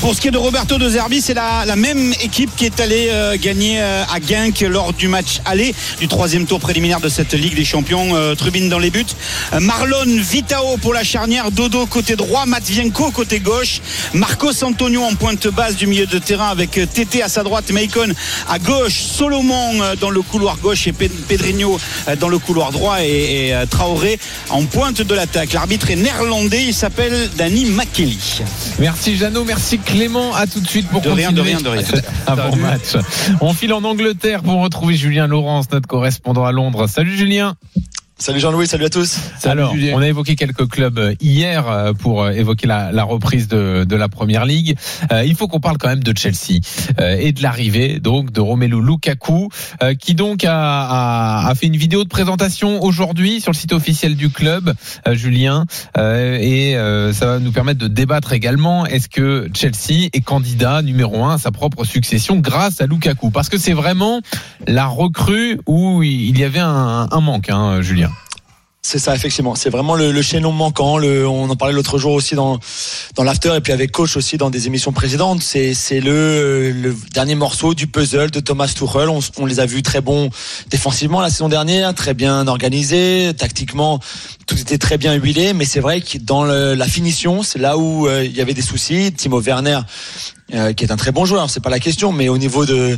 Pour ce qui est de Roberto De Zerbi, c'est la, même équipe qui est allée euh, gagner euh, à Genk lors du match aller du troisième tour préliminaire de cette Ligue des Champions. Euh, Trubine dans les buts. Euh, Marlon Vitao pour la charnière. Dodo côté droit. Matvienko côté gauche. Marcos Antonio en pointe basse du milieu de terrain avec euh, Tété à sa droite. Maicon à gauche. Solomon euh, dans le couloir gauche et Pe- Pedrinho euh, dans le couloir droit et, et, Traoré en pointe de l'attaque. L'arbitre est néerlandais. Il s'appelle Danny Makeli. Merci Jeannot, merci Clément. À tout de suite pour De rien, de continuer. rien, de rien. Avant match. On file en Angleterre pour retrouver Julien Laurence, notre correspondant à Londres. Salut Julien. Salut Jean-Louis, salut à tous. Alors, Julien. on a évoqué quelques clubs euh, hier euh, pour euh, évoquer la, la reprise de, de la première ligue. Euh, il faut qu'on parle quand même de Chelsea euh, et de l'arrivée donc de Romelu Lukaku, euh, qui donc a, a, a fait une vidéo de présentation aujourd'hui sur le site officiel du club, euh, Julien, Euh, et euh, ça va nous permettre de débattre également. Est-ce que Chelsea est candidat numéro un à sa propre succession grâce à Lukaku? Parce que c'est vraiment la recrue où il y avait un, un manque, hein, Julien. C'est ça, effectivement. C'est vraiment le, le chaînon manquant. Le, on en parlait l'autre jour aussi dans, dans l'after et puis avec coach aussi dans des émissions précédentes. C'est, c'est le, le dernier morceau du puzzle de Thomas Tuchel. On, on les a vus très bons défensivement la saison dernière, très bien organisés, tactiquement. Tout était très bien huilé, mais c'est vrai que dans le- la finition, c'est là où euh, il y avait des soucis. Timo Werner, euh, qui est un très bon joueur, c'est pas la question, mais au niveau de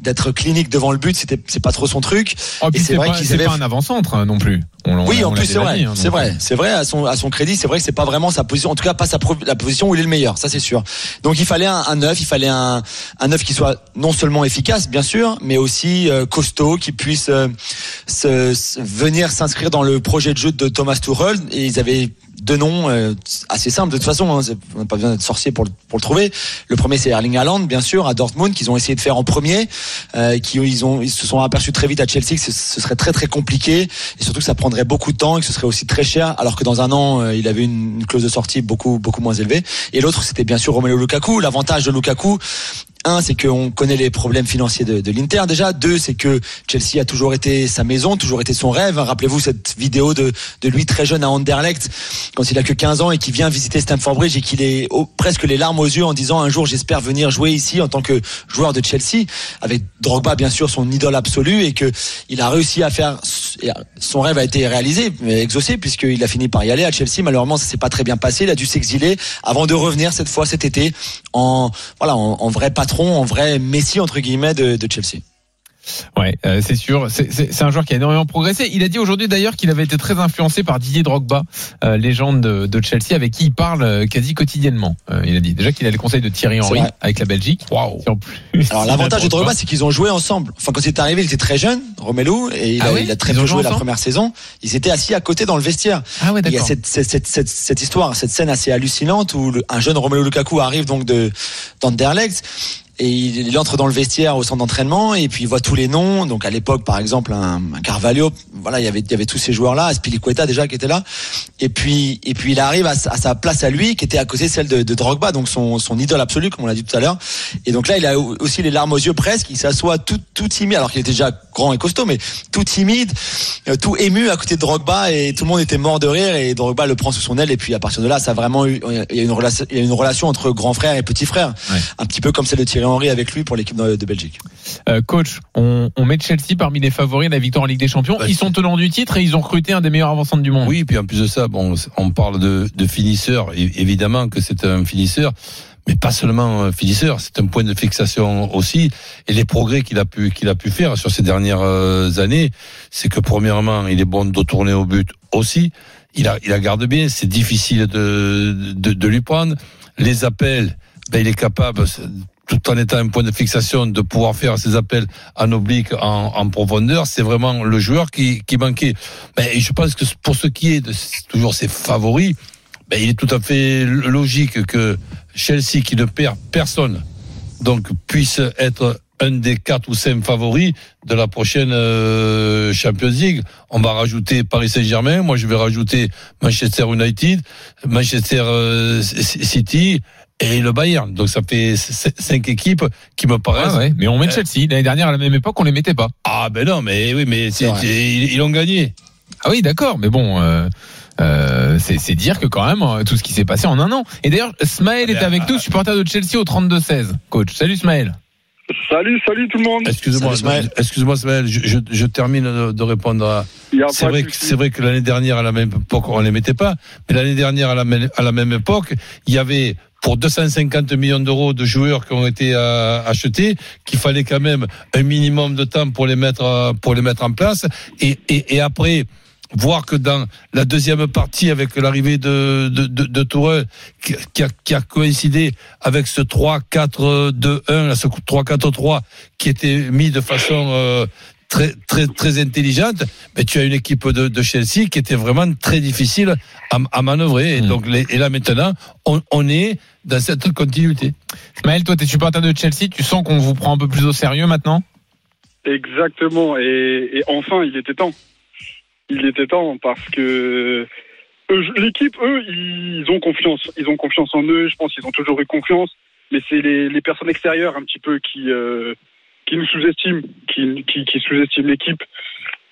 d'être clinique devant le but, c'était c'est pas trop son truc. Oh, Et c'est vrai c'est avaient- pas un avant-centre hein, non plus. On Oui, on en plus c'est vrai, hein, c'est vrai, euh, c'est vrai à son à son crédit, c'est vrai que c'est pas vraiment sa position, en tout cas pas sa pro- la position où il est le meilleur, ça c'est sûr. Donc il fallait un, un neuf, il fallait un un neuf qui soit non seulement efficace bien sûr, mais aussi euh, costaud, qui puisse euh, se, se- venir s'inscrire dans le projet de jeu de Thomas Tuchel. Et ils avaient deux noms euh, assez simples. De toute façon, hein, on n'a pas besoin d'être sorcier pour le, pour le trouver. Le premier c'est Erling Haaland bien sûr à Dortmund qu'ils ont essayé de faire en premier, euh, qui ils ont ils se sont aperçus très vite à Chelsea que ce, ce serait très très compliqué et surtout que ça prendrait beaucoup de temps et que ce serait aussi très cher alors que dans un an euh, il avait une, une clause de sortie beaucoup beaucoup moins élevée. Et l'autre c'était bien sûr Romelu Lukaku. L'avantage de Lukaku c'est qu'on connaît les problèmes financiers de, l'Inter déjà. Deux, c'est que Chelsea a toujours été sa maison, toujours été son rêve. Rappelez-vous cette vidéo de, lui très jeune à Anderlecht, quand il a que 15 ans et qui vient visiter Stamford Bridge et qu'il est presque les larmes aux yeux en disant un jour j'espère venir jouer ici en tant que joueur de Chelsea, avec Drogba bien sûr son idole absolue et que il a réussi à faire son rêve a été réalisé, exaucé puisqu'il a fini par y aller à Chelsea. Malheureusement, ça s'est pas très bien passé. Il a dû s'exiler avant de revenir cette fois cet été en voilà en vrai patron, en vrai Messi entre guillemets de, de Chelsea. Ouais, euh, c'est sûr. C'est- un joueur qui a énormément progressé. Il a dit aujourd'hui d'ailleurs qu'il avait été très influencé par Didier Drogba, euh, légende de, de Chelsea, avec qui il parle euh, quasi quotidiennement. Euh, il a dit déjà qu'il a le conseil de Thierry Henry avec la Belgique. Waouh. Alors l'avantage de Drogba, c'est qu'ils ont joué ensemble. Enfin quand il est arrivé, il était très jeune, Romelu, et il, Ah a, oui il a très peu joué la première saison. Ils étaient assis à côté dans le vestiaire. Ah ouais, Il y a cette, cette, cette, cette, cette histoire, cette scène assez hallucinante où le- un jeune Romelu Lukaku arrive donc de d'Anderlecht et il, il entre dans le vestiaire au centre d'entraînement et puis il voit tous les noms. Donc à l'époque, par exemple, un, un Carvalho, voilà, il y avait il y avait tous ces joueurs-là, Aspilicueta déjà qui était là. Et puis et puis il arrive à, sa- à sa place à lui qui était à côté celle de, de Drogba, donc son, son idole absolue comme on l'a dit tout à l'heure. Et donc là, il a aussi les larmes aux yeux presque. Il s'assoit tout tout timide alors qu'il était déjà grand et costaud, mais tout timide, euh, tout ému à côté de Drogba et tout le monde était mort de rire et Drogba le prend sous son aile et puis à partir de là, ça a vraiment eu il y a une relation il y a une relation entre grand frère et petit frère, Ouais. un petit peu comme celle de Thierry Henry avec lui pour l'équipe de, Belgique. Euh, coach, on, on met Chelsea parmi les favoris de la victoire en Ligue des Champions. Ouais, Ils sont tenants du titre et ils ont recruté un des meilleurs avant-centres du monde. Oui, puis en plus de ça, bon, on parle de, de finisseur. Évidemment que c'est un finisseur, mais pas seulement un finisseur. C'est un point de fixation aussi. Et les progrès qu'il a pu qu'il a pu faire sur ces dernières euh, années, c'est que premièrement, il est bon de tourner au but aussi. Il a il la garde bien. C'est difficile de, de de lui prendre les appels. Ben, il est capable. Tout en étant un point de fixation, de pouvoir faire ses appels en oblique, en, profondeur, c'est vraiment le joueur qui, qui manquait. Mais je pense que pour ce qui est de toujours ses favoris, ben, il est tout à fait logique que Chelsea, qui ne perd personne, donc puisse être un des quatre ou cinq favoris de la prochaine euh, Champions League. On va rajouter Paris Saint-Germain, moi je vais rajouter Manchester United, Manchester euh, City et le Bayern. Donc ça fait cinq équipes qui me paraissent. Ah ouais, mais on met Chelsea. L'année dernière, à la même époque, on les mettait pas. Ah ben non, mais oui, mais ils, ils l'ont gagné. Ah oui, d'accord, mais bon. euh, euh, c'est dire que quand même euh, tout ce qui s'est passé en un an. Et d'ailleurs, Smaël est avec nous, supporter de Chelsea au 32-16. Coach, salut Smaël. Salut, salut tout le monde. Excuse-moi, Ismaël, je, je, je termine de, de répondre à. C'est vrai, que, c'est vrai que l'année dernière, à la même époque, on les mettait pas. Mais l'année dernière, à la même, à la même époque, il y avait pour 250 millions d'euros de joueurs qui ont été euh, achetés, qu'il fallait quand même un minimum de temps pour les mettre, euh, pour les mettre en place. Et, et, et après, voir que dans la deuxième partie, avec l'arrivée de, de, de, qui, qui a, qui a coïncidé avec ce 3-4-2-1, là, ce 3-4-3, qui était mis de façon euh, très, très, très intelligente, mais tu as une équipe de, de Chelsea qui était vraiment très difficile à, à manœuvrer. Et, Mm. donc, les- et là, maintenant, on, on est dans cette continuité. Smaël, toi, t'es supporter de Chelsea, tu sens qu'on vous prend un peu plus au sérieux maintenant? Exactement. Et, et enfin, il était temps. Il était temps parce que l'équipe, eux, ils ont confiance. Ils ont confiance en eux. Je pense qu'ils ont toujours eu confiance. Mais c'est les, personnes extérieures un petit peu qui euh, qui nous sous-estiment, qui, qui, sous-estiment l'équipe.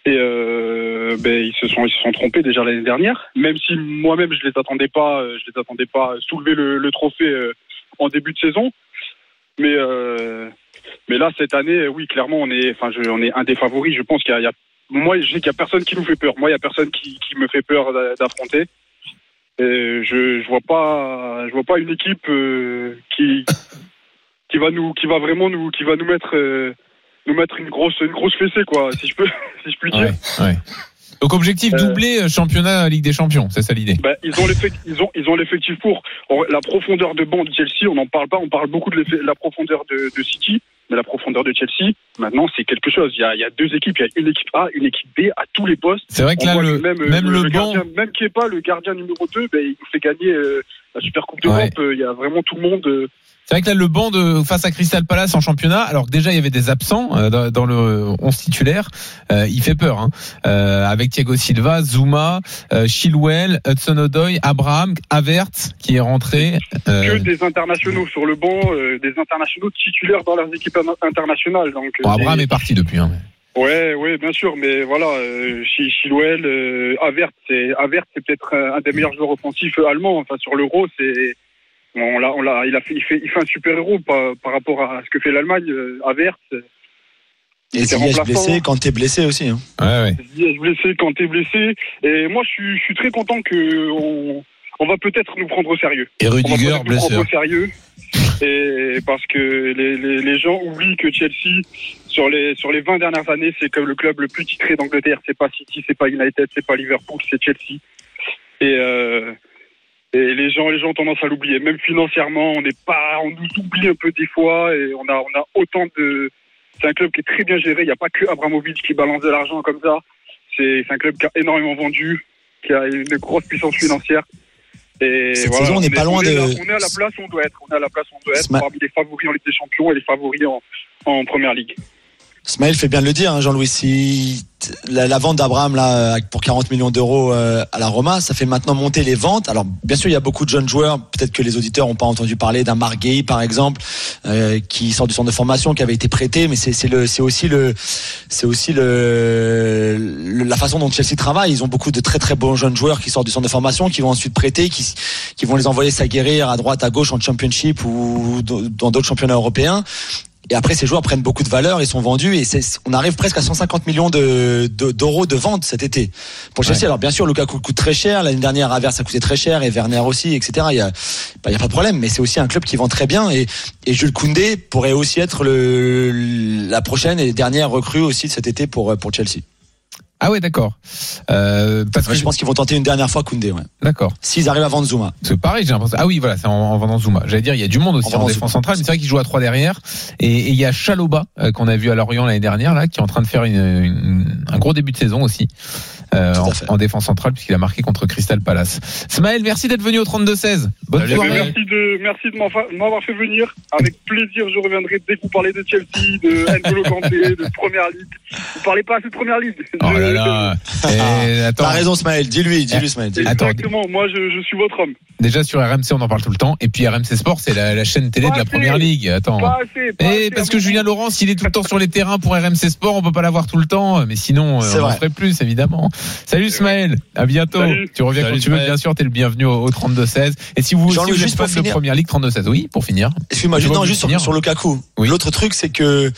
Et euh, ben, ils se sont ils se sont trompés déjà l'année dernière. Même si moi-même je les attendais pas, euh, je les attendais pas soulever le, trophée en début de saison. Mais mais là cette année, oui, clairement on est, enfin, on est un des favoris. Je pense qu'il y a- moi, je sais qu'il y a personne qui nous fait peur. Moi, il y a personne qui, qui me fait peur d'a- d'affronter. Et je, je vois pas, je vois pas une équipe euh, qui qui va nous, qui va vraiment nous, qui va nous mettre euh, nous mettre une grosse une grosse fessée quoi, si je peux, (laughs) si je puis dire. Ouais, ouais. Donc objectif Euh, doubler euh, championnat Ligue des Champions, c'est ça l'idée. Ben, ils ont l'effect- ils ont ils ont l'effectif pour la profondeur de banc de Chelsea. On n'en parle pas. On parle beaucoup de la profondeur de, de City, mais la profondeur de Chelsea. Maintenant, c'est quelque chose. Il y a, il y a deux équipes. Il y a une équipe A, une équipe B à tous les postes. C'est vrai que là, le, même, euh, même le, gardien, même qui est pas le gardien numéro 2, ben, il nous fait gagner euh, la Super Coupe d'Europe. Ouais. Euh, Il y a vraiment tout le monde. euh, c'est vrai que là, le banc de face à Crystal Palace en championnat, alors que déjà il y avait des absents euh, dans, le 11 titulaire, euh, il fait peur. Hein. Euh, avec Thiago Silva, Zuma, euh, Chilwell, Hudson Odoi, Abraham, Avert qui est rentré. que Euh, des internationaux sur le banc, euh, des internationaux titulaires dans leurs équipes in- internationales. Donc, bon, Abraham est parti depuis. Hein. Ouais, ouais, bien sûr, mais voilà, euh, Chi- Chilwell, euh, Avert, c'est Avert, c'est peut-être un des meilleurs joueurs offensifs allemands. Enfin, sur l'Euro, c'est on l'a, on l'a, il a fait, il fait, il fait un super héros par, par rapport à ce que fait l'Allemagne. Euh, Avert, Et était Ziyech blessé quand t'es blessé aussi. Hein. Ouais, ouais. Ziyech blessé, quand t'es blessé. Et moi, je suis, je suis très content que on, on va peut-être nous prendre au sérieux. Et On va Rudiger, nous blessé. prendre au sérieux. Et parce que les, les, les gens oublient que Chelsea, sur les, sur les 20 dernières années, c'est comme le club le plus titré d'Angleterre. C'est pas City, c'est pas United, c'est pas Liverpool, c'est Chelsea. Et, euh, et les gens, les gens ont tendance à l'oublier. Même financièrement, on n'est pas, on nous oublie un peu des fois et on a, on a autant de, c'est un club qui est très bien géré. Il n'y a pas que Abramovich qui balance de l'argent comme ça. C'est un club qui a énormément vendu, qui a une grosse puissance financière. Et Cette voilà, saison, on n'est pas loin est de- là- on est à la place où on doit être. On est à la place où on doit être parmi les favoris en Ligue des Champions et les favoris en, en Première Ligue. Smaël fait bien le dire, hein, Jean-Louis. Si la, vente d'Abraham là euh, pour 40 millions d'euros euh, à la Roma, ça fait maintenant monter les ventes. Alors bien sûr, il y a beaucoup de jeunes joueurs. Peut-être que les auditeurs n'ont pas entendu parler d'un Marguerite, par exemple, euh, qui sort du centre de formation, qui avait été prêté. Mais c'est le, c'est aussi le, c'est aussi le, la façon dont Chelsea travaille. Ils ont beaucoup de très très bons jeunes joueurs qui sortent du centre de formation, qui vont ensuite prêter, qui, qui vont les envoyer s'aguerrir à droite, à gauche en Championship ou dans d'autres championnats européens. Et après, ces joueurs prennent beaucoup de valeur et sont vendus. Et on arrive presque à 150 millions de- de- d'euros de, ventes cet été pour Chelsea. Alors bien sûr, Lukaku coûte très cher. L'année dernière, Avers ça coûtait très cher et Werner aussi, etc. Il y a, bah, il y a pas de problème. Mais c'est aussi un club qui vend très bien. Et, et Jules Koundé pourrait aussi être le, la prochaine et dernière recrue aussi de cet été pour pour Chelsea. Ah ouais, d'accord. Euh, parce que je pense qu'ils vont tenter une dernière fois Koundé. Ouais. D'accord. S'ils arrivent à vendre Zuma. C'est pareil, j'ai l'impression. Ah oui, voilà, c'est en, en vendant Zuma. J'allais dire, il y a du monde aussi En défense Zuma. centrale, mais c'est vrai qu'il joue à trois derrière. Et et il y a Chaloba euh, qu'on a vu à Lorient l'année dernière, là, qui est en train de faire une, une- un gros début de saison aussi euh, en, défense centrale puisqu'il a marqué contre Crystal Palace. Smaël, merci d'être venu au 32-16. Bonne Allez, soirée. Merci de, merci de m'avoir- fait venir. Avec plaisir, je reviendrai dès que vous parlez de Chelsea, de N'Golo Kanté, de Première Ligue. Vous parlez pas assez de Première Ligue. Oh là là. (laughs) Et attends, T'as raison, Smaël. Dis-lui, dis-lui, Smaël. Attends. Exactement. Moi, je, je suis votre homme. déjà sur RMC, on en parle tout le temps. Et puis RMC Sport, c'est la, la chaîne télé de la assez. première ligue. Attends. Pas assez. Pas Et assez, Eh, parce que Julien. Laurence, il est tout le temps sur les terrains pour RMC Sport, on peut pas l'avoir tout le temps, mais sinon, on en ferait plus, évidemment. Salut Ismaël, à bientôt. Salut. Tu reviens Salut, quand tu veux, bien sûr, t'es le bienvenu au, au 32-16. Et si vous, si vous juste êtes pour fan de finir. première ligue 32-16, oui, pour finir. Excuse-moi, juste, juste sur, sur Lukaku. Oui. L'autre truc, c'est que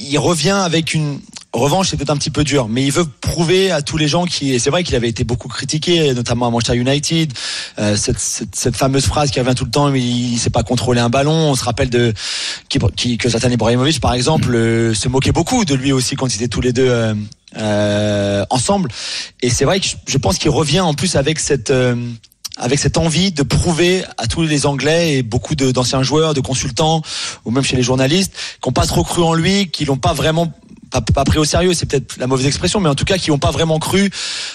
il revient avec une revanche, c'est peut-être un petit peu dur, mais il veut prouver à tous les gens qui, c'est vrai qu'il avait été beaucoup critiqué, notamment à Manchester United, euh, cette, cette, cette fameuse phrase qui revient tout le temps, mais il, il sait pas contrôler un ballon. On se rappelle de qui, qui- que Zlatan Ibrahimovic, par exemple, euh, se moquait beaucoup de lui aussi quand ils étaient tous les deux euh, euh, ensemble. Et c'est vrai que je, pense qu'il revient en plus avec cette euh, avec cette envie de prouver à tous les Anglais et beaucoup d'anciens joueurs, de consultants, ou même chez les journalistes, qui n'ont pas trop cru en lui, qui l'ont pas vraiment pas, pas pris au sérieux, c'est peut-être la mauvaise expression, mais en tout cas qui n'ont pas vraiment cru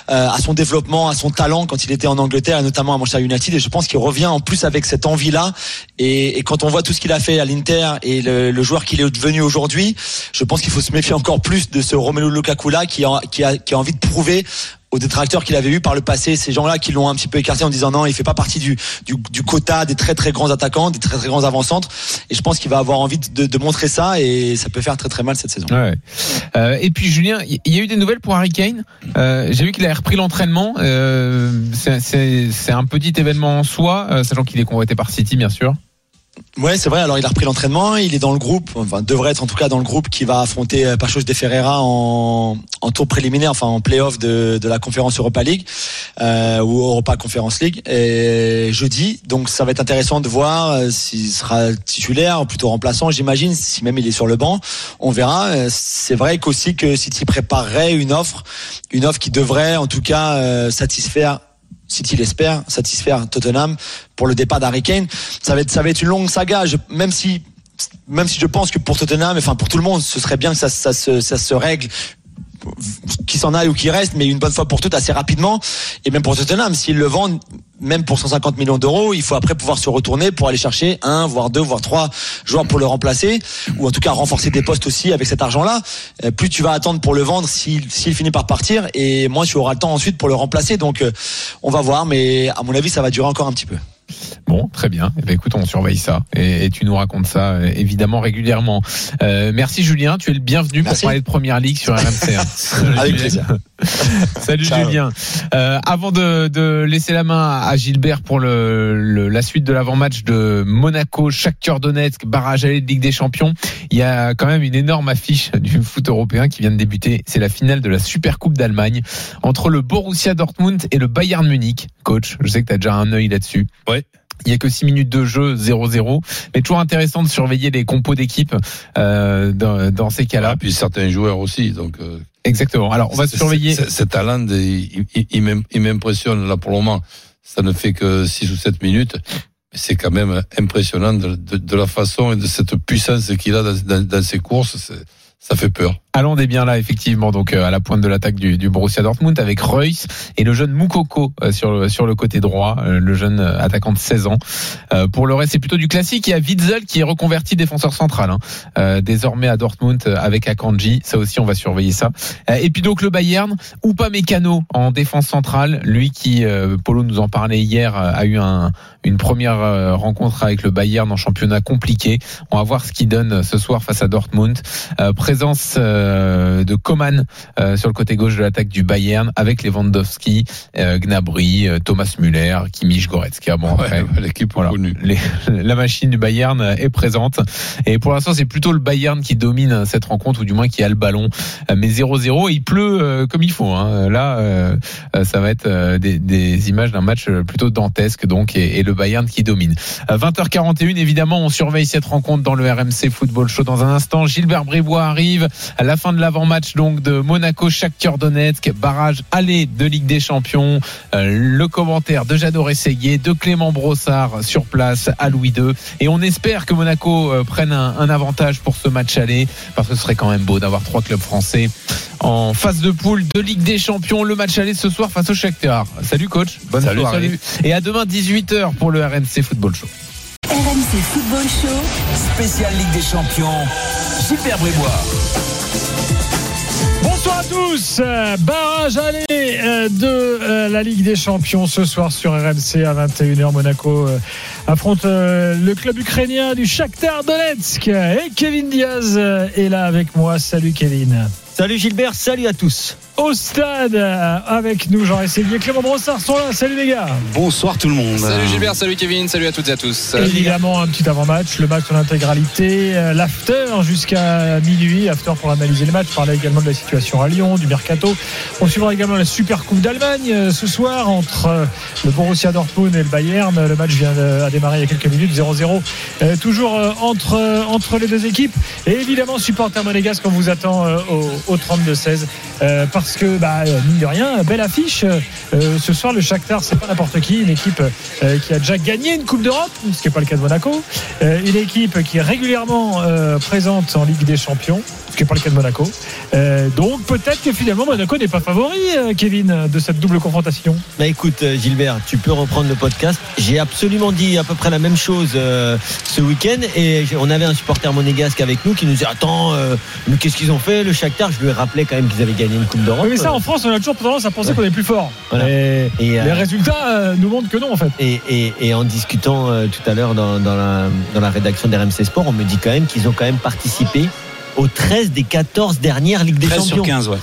euh, à son développement, à son talent quand il était en Angleterre et notamment à Manchester United. Et je pense qu'il revient en plus avec cette envie-là. Et, et quand on voit tout ce qu'il a fait à l'Inter et le, le joueur qu'il est devenu aujourd'hui, je pense qu'il faut se méfier encore plus de ce Romelu Lukaku là qui a, qui a, qui a envie de prouver aux détracteurs qu'il avait eu par le passé, ces gens-là qui l'ont un petit peu écarté en disant non, il fait pas partie du, du, du quota des très très grands attaquants, des très très grands avant-centres. Et je pense qu'il va avoir envie de, de montrer ça et ça peut faire très très mal cette saison. Ouais. Euh, et puis Julien, il y a eu des nouvelles pour Harry Kane. Euh, J'ai vu qu'il a repris l'entraînement. Euh, c'est- un petit événement en soi, euh, sachant qu'il est convoité par City, bien sûr. Ouais, c'est vrai. Alors, il a repris l'entraînement. Il est dans le groupe, enfin, devrait être en tout cas dans le groupe qui va affronter euh, Pachos de Ferreira en, en tour préliminaire, enfin en play-off de, de la conférence Europa League euh, ou Europa Conference League et jeudi. Donc, ça va être intéressant de voir euh, s'il sera titulaire plutôt remplaçant. J'imagine, si même il est sur le banc, on verra. Euh, C'est vrai qu'aussi que City préparerait une offre, une offre qui devrait en tout cas euh, satisfaire City l'espère, satisfaire Tottenham pour le départ d'Harry. Ça va être, ça va être une longue saga. Je- même si, même si je pense que pour Tottenham, enfin pour tout le monde, ce serait bien que ça, ça, se, ça se règle qui s'en aille ou qui reste, mais une bonne fois pour toutes assez rapidement. Et même pour Tottenham, s'ils le vendent, même pour 150 millions d'euros, il faut après pouvoir se retourner pour aller chercher un, voire deux, voire trois joueurs pour le remplacer, ou en tout cas renforcer des postes aussi avec cet argent-là. Euh, plus tu vas attendre pour le vendre s'il finit par partir, et moins tu auras le temps ensuite pour le remplacer. Donc euh, on va voir, mais à mon avis, ça va durer encore un petit peu. Bon, très bien. Eh ben, écoute, on surveille ça et, et tu nous racontes ça euh, évidemment régulièrement. Euh, merci Julien, tu es le bienvenu Merci. pour parler de Première Ligue sur RMC. hein. (laughs) Avec plaisir. (laughs) Salut Ciao. Julien. Euh, avant de, de laisser la main à Gilbert pour le, le- la suite de l'avant-match de Monaco, Shakhtar Donetsk, barrage aller de Ligue des Champions, il y a quand même une énorme affiche du foot européen qui vient de débuter. C'est la finale de la Super Coupe d'Allemagne entre le Borussia Dortmund et le Bayern Munich. Coach, je sais que tu as déjà un œil là-dessus. Ouais. Il y a que 6 minutes de jeu, 0-0. Mais toujours intéressant de surveiller les compos d'équipe euh, dans, dans ces cas-là. Et puis certains joueurs aussi. Donc, euh, Exactement. Alors, on va surveiller. Cet talent, il, il- il m'im- il m'impressionne là pour le moment. Ça ne fait que 6 ou 7 minutes. C'est quand même impressionnant de, de- de la façon et de cette puissance qu'il a dans, dans- dans ses courses. Ça fait peur. Allons est bien là, effectivement, donc euh, à la pointe de l'attaque du, du Borussia Dortmund avec Reus et le jeune Moukoko euh, sur, le, sur le côté droit, euh, le jeune euh, attaquant de 16 ans. Euh, pour le reste, c'est plutôt du classique. Il y a Witzel qui est reconverti défenseur central, hein, euh, désormais à Dortmund euh, avec Akanji. Ça aussi, on va surveiller ça. Euh, et puis donc le Bayern, ou pas Mécano en défense centrale, lui qui, euh, Polo nous en parlait hier, euh, a eu un, une première euh, rencontre avec le Bayern en championnat compliqué. On va voir ce qu'il donne ce soir face à Dortmund. Euh, présence euh, de Coman euh, sur le côté gauche de l'attaque du Bayern avec Lewandowski, euh, Gnabry, euh, Thomas Müller, Kimmich, Goretzka. Bon, Ouais, L'équipe voilà, les- (laughs) la machine du Bayern est présente. Et pour l'instant, c'est plutôt le Bayern qui domine cette rencontre, ou du moins qui a le ballon. Euh, Mais 0-0, il pleut euh, comme il faut. hein. Là, euh, euh, ça va être euh, des, des images d'un match euh, plutôt dantesque, donc, et, et le Bayern qui domine. Euh, 20h41, évidemment, on surveille cette rencontre dans le RMC Football Show dans un instant. Gilbert Bribois arrive à la fin de l'avant-match donc de Monaco Shakhtar Donetsk, barrage aller de Ligue des Champions. Euh, le commentaire de Jadot Essayé, de Clément Brossard sur place à Louis II. Et on espère que Monaco euh, prenne un, un avantage pour ce match aller, parce que ce serait quand même beau d'avoir trois clubs français en phase de poule de Ligue des Champions. Le match aller ce soir face au Shakhtar. Salut coach, bonne Salut, soirée. Harry. Et à demain 18h pour le RMC Football Show. RMC Football Show. Spécial Ligue des Champions. Gilbert Bribois. Bonsoir à tous. Euh, Barrage aller euh, de euh, la Ligue des Champions ce soir sur RMC à 21h. Monaco affronte le club ukrainien du Shakhtar Donetsk. Et Kevin Diaz est là avec moi. Salut Kevin. Salut Gilbert, salut à tous. Au stade euh, avec nous Jean Essélier, Clément Brossard sont là. Salut les gars. Bonsoir tout le monde. Salut Gilbert, salut Kevin, salut à toutes et à tous. Évidemment un petit avant-match, le match en intégralité, euh, l'after jusqu'à minuit, after pour analyser les matchs, parler également de la situation à Lyon, du mercato. On suivra également la Super Coupe d'Allemagne euh, ce soir entre euh, le Borussia Dortmund et le Bayern. Le match vient de, a démarré il y a quelques minutes, 0-0. Euh, toujours euh, entre, euh, entre les deux équipes. Et évidemment, supporter monégasque, on vous attend euh, au, au 32-16. Euh, parce que, bah, euh, mine de rien, belle affiche. Euh, ce soir, le Shakhtar, c'est pas n'importe qui. Une équipe euh, qui a déjà gagné une Coupe d'Europe, ce qui n'est pas le cas de Monaco. Une équipe qui est régulièrement présente en Ligue des Champions, ce qui n'est pas le cas de Monaco. Euh, donc peut-être que finalement Monaco n'est pas favori, euh, Kevin, de cette double confrontation. Bah écoute euh, Gilbert, tu peux reprendre le podcast. J'ai absolument dit à peu près la même chose euh, ce week-end et on avait un supporter monégasque avec nous qui nous disait attends, euh, mais qu'est-ce qu'ils ont fait le Shakhtar? Je lui ai rappelé quand même qu'ils avaient gagné une Coupe d'Europe. Oui, mais ça, en France, on a toujours tendance à penser qu'on est plus fort. Voilà. Et Et, les résultats nous montrent que non, en fait. Et, et- et en discutant tout à l'heure dans, dans la, dans la rédaction d'RMC Sport, on me dit quand même qu'ils ont quand même participé aux 13 des 14 dernières Ligues des 13 Champions. sur 15, ouais.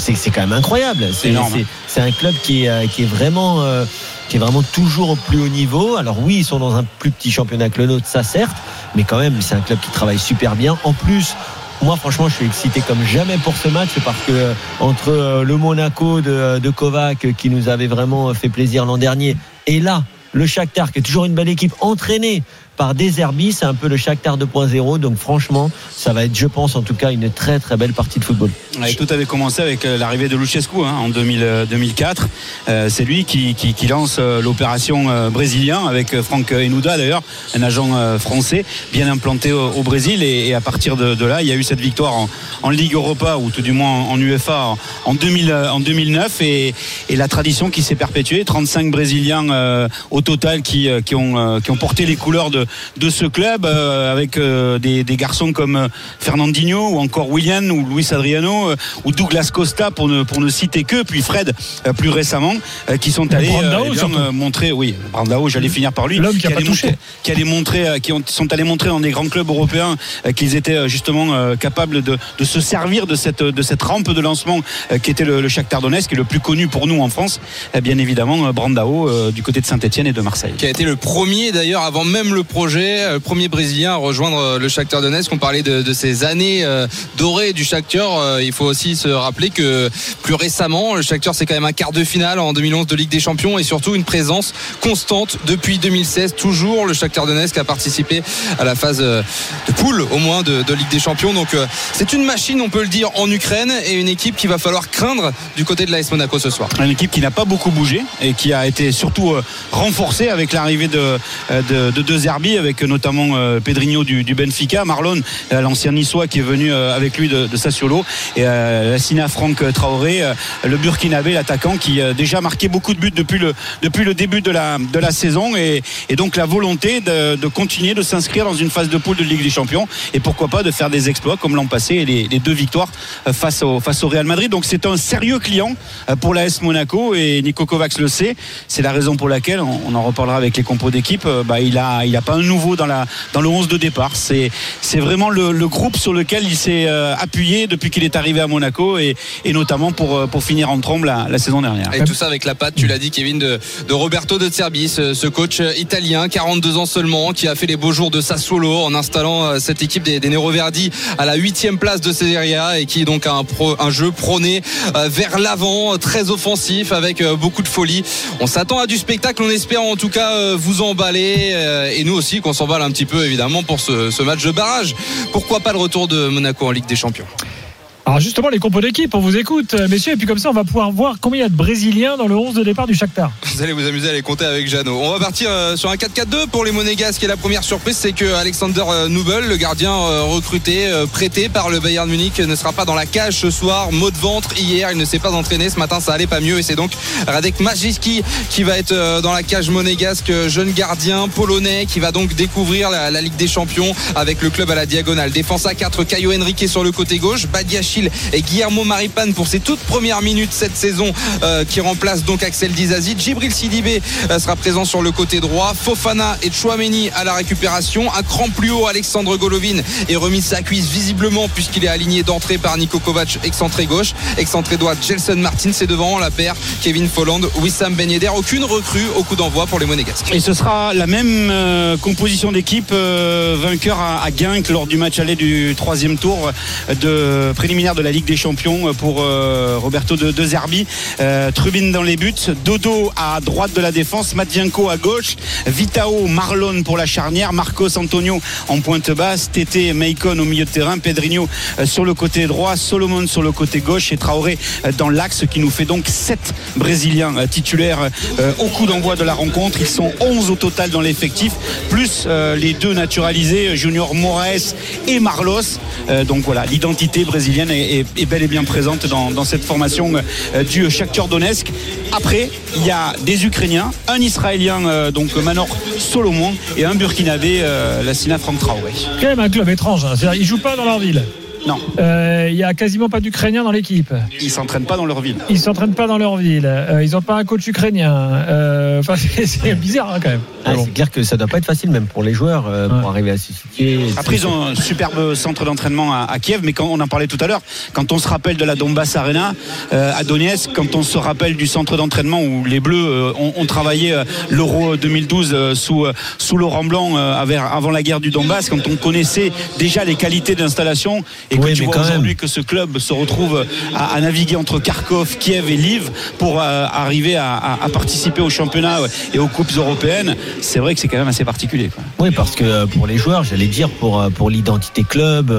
C'est- quand même incroyable. C'est un club qui est, euh, qui est vraiment. euh, qui est vraiment toujours au plus haut niveau. Alors oui, ils sont dans un plus petit championnat que le nôtre, ça certes, mais quand même, c'est un club qui travaille super bien. En plus, moi franchement, je suis excité comme jamais pour ce match parce que euh, entre le Monaco de, de Kovac qui nous avait vraiment fait plaisir l'an dernier et là, le Shakhtar qui est toujours une belle équipe entraînée par Deserbi, c'est un peu le Shakhtar 2.0. Donc franchement, ça va être, je pense en tout cas, une très très belle partie de football. Ouais, tout avait commencé avec euh, l'arrivée de Luchescu hein, en 2000, euh, 2004. Euh, c'est lui qui, lance l'opération brésilien avec Franck Enouda d'ailleurs, un agent français bien implanté au, Brésil. Et, et à partir de, là, il y a eu cette victoire en, Ligue Europa ou tout du moins en, UEFA en, en 2000, euh, en 2009 et, et la tradition qui s'est perpétuée. 35 Brésiliens au total qui, ont, qui ont porté les couleurs de, de ce club euh, avec euh, des, des garçons comme euh, Fernandinho ou encore William ou Luis Adriano euh, ou Douglas Costa pour ne, pour ne citer que, puis Fred euh, plus récemment euh, qui sont allés Brandao, eh bien, surtout. euh, montrer, oui, Brandao, j'allais finir par lui, qui a pas allait touché. montrer- qui allait montrer, euh, qui ont, sont allés montrer dans des grands clubs européens euh, qu'ils étaient justement euh, capables de, de se servir de cette, de cette rampe de lancement euh, qui était le, le Shakhtar Donetsk, qui est le plus connu pour nous en France, Euh, bien évidemment Brandao euh, du côté de Saint-Etienne et de Marseille. qui a été le premier d'ailleurs avant même le projet, euh, premier brésilien à rejoindre euh, le Shakhtar Donetsk. On parlait de, ces années euh, dorées du Shakhtar. Il faut aussi se rappeler que plus récemment, le Shakhtar c'est quand même un quart de finale en 2011 de Ligue des Champions et surtout une présence constante depuis 2016. Toujours le Shakhtar Donetsk a participé à la phase de poule au moins de, Ligue des Champions. Donc c'est une machine, on peut le dire, en Ukraine et une équipe qu'il va falloir craindre du côté de l'AS Monaco ce soir. Une équipe qui n'a pas beaucoup bougé et qui a été surtout renforcée avec l'arrivée de deux Zerbi, avec notamment euh, Pedrinho du, Benfica, Marlon, euh, l'ancien niçois qui est venu euh, avec lui de, de Sassuolo, et euh, Lassina Franck Traoré, euh, le Burkinabé, l'attaquant qui a déjà marqué beaucoup de buts depuis le, depuis le début de la, de la saison et, et donc la volonté de, de continuer de s'inscrire dans une phase de poule de Ligue des Champions et pourquoi pas de faire des exploits comme l'an passé et les, deux victoires euh, face au, face au Real Madrid. Donc c'est un sérieux client euh, pour l'AS Monaco et Nico Kovacs le sait. C'est la raison pour laquelle, on, en reparlera avec les compos d'équipe, euh, bah, il a, il a pas un nouveau dans, le 11 de départ. C'est, vraiment le, groupe sur lequel il s'est euh, appuyé depuis qu'il est arrivé à Monaco et, notamment pour, euh, pour finir en trombe la, saison dernière. Et tout ça avec la patte, tu l'as dit Kevin, de, Roberto de Zerbi, ce, ce coach italien, 42 ans seulement, qui a fait les beaux jours de Sassuolo en installant euh, cette équipe des, des Nero Verdi à la huitième place de Serie A et qui donc a un, un jeu prôné euh, vers l'avant, très offensif, avec euh, beaucoup de folie. On s'attend à du spectacle, on espère en tout cas euh, vous emballer euh, et nous aussi qu'on s'emballe un petit peu évidemment pour ce match de barrage. Pourquoi pas le retour de Monaco en Ligue des Champions? Alors justement, les compos d'équipe, on vous écoute, euh, messieurs, et puis comme ça, on va pouvoir voir combien il y a de Brésiliens dans le 11 de départ du Shakhtar. Vous allez vous amuser à les compter avec Jeannot. On va partir euh, sur un 4-4-2 pour les Monégasques. Et la première surprise, c'est que Alexander euh, Nubel, le gardien recruté, prêté par le Bayern Munich, ne sera pas dans la cage ce soir. Mot de ventre hier, il ne s'est pas entraîné. Ce matin, ça allait pas mieux. Et c'est donc Radek Majewski qui va être dans la cage monégasque, jeune gardien polonais qui va donc découvrir la, Ligue des Champions avec le club à la diagonale. Défense à 4, Caio Henrique sur le côté gauche, Badiachil Et Guillermo Maripane pour ses toutes premières minutes cette saison euh, qui remplace donc Axel Dizazi. Djibril Sidibé euh, sera présent sur le côté droit. Fofana et Chouameni à la récupération. Un cran plus haut, Alexandre Golovin est remis sa cuisse visiblement puisqu'il est aligné d'entrée par Niko Kovac, excentré gauche. Excentré droite, Gelson Martin. C'est devant la paire Kevin Folland, Wissam Ben. Aucune recrue au coup d'envoi pour les Monégasques. Et ce sera la même euh, composition d'équipe vainqueur à, à lors du match aller du troisième tour de préliminaire de la Ligue des Champions pour euh, Roberto de, Zerbi. Euh, Trubin dans les buts, Dodo à droite de la défense, Matvienko à gauche, Vitao, Marlon pour la charnière, Marcos Antonio en pointe basse, Tété, Meikon au milieu de terrain, Pedrinho euh, sur le côté droit, Solomon sur le côté gauche. Et Traoré euh, dans l'axe qui nous fait donc 7 Brésiliens euh, titulaires euh, au coup d'envoi de la rencontre. Ils sont 11 au total dans l'effectif, plus euh, les deux naturalisés, Junior Moraes et Marlos. Euh, donc voilà, l'identité brésilienne est, bel et bien présente dans, cette formation euh, du Shakhtar Donetsk. Après, il y a des Ukrainiens, un Israélien, euh, donc Manor Solomon, et un Burkinabé, euh, Lassina Frank Traoré. Quand même un club étrange. hein. Ils jouent pas dans leur ville. Non, Euh, Il y a quasiment pas d'Ukrainiens dans l'équipe. ils s'entraînent pas dans leur ville. Ils s'entraînent pas dans leur ville. Euh, ils ont pas un coach ukrainien. Euh, Enfin, (laughs) c'est- bizarre hein, quand même. Ah, bon. C'est clair que ça doit pas être facile même pour les joueurs euh, pour arriver à se situer. Après, ils ont un superbe centre d'entraînement à, à Kiev, mais quand on en parlait tout à l'heure, quand on se rappelle de la Donbass Arena euh, à Donetsk, quand on se rappelle du centre d'entraînement où les Bleus euh, ont, ont travaillé euh, l'Euro 2012 euh, sous, euh, sous Laurent Blanc euh, avant la guerre du Donbass, quand on connaissait déjà les qualités d'installation et que Oui, tu vois quand même. aujourd'hui que ce club se retrouve à, à naviguer entre Kharkov, Kiev et Lviv pour euh, arriver à, à- à participer au championnat et aux coupes européennes, c'est vrai que c'est quand même assez particulier. quoi. Oui, parce que euh, pour les joueurs, j'allais dire pour euh, pour l'identité club,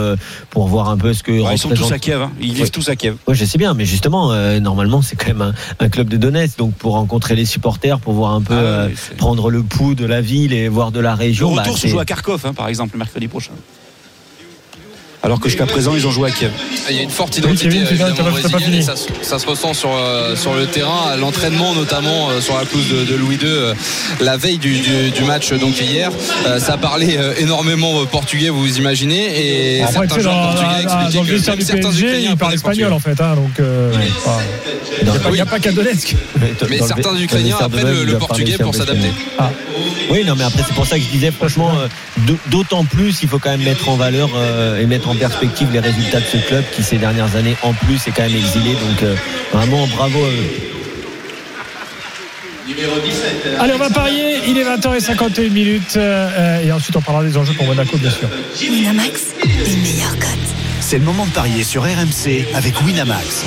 pour voir un peu ce que ils sont tous à Kiev, hein. ils vivent Ouais. tous à Kiev. Oui, je sais bien, mais justement, euh, normalement, c'est quand même un, un club de Donetsk, donc pour rencontrer les supporters, pour voir un peu Ah euh, prendre le pouls de la ville et voir de la Le région. retour bah, se joue à Kharkov, hein, par exemple, le mercredi prochain. Alors que jusqu'à présent, ils ont joué à Kiev. Il y a une forte identité brésilienne et ça, se- ça se ressent sur, euh, sur le terrain, à l'entraînement notamment euh, sur la pelouse de, de Louis II euh, la veille du, du- du match donc hier. Ça parlait énormément portugais, vous vous imaginez, et certains joueurs portugais expliquaient que vestiaire même du certains PSG, Ukrainiens parlent parlaient espagnol portugais. en fait. hein, donc, euh, enfin, il n'y a, pas- a qu'à Donetsk. Mais certains Ukrainiens apprennent le, portugais pour s'adapter. espagnol. Oui, non, mais après, c'est pour ça que je disais, franchement, d'autant plus, il faut quand même mettre en valeur euh, et mettre en perspective les résultats de ce club qui, ces dernières années, en plus, est quand même exilé. Donc, euh, vraiment, bravo. à eux. Allez, on va parier. Il est 20h51 minutes. euh, euh, et ensuite, on parlera des enjeux pour Monaco, bien sûr. Winamax, les meilleurs cotes. C'est le moment de parier sur RMC avec Winamax.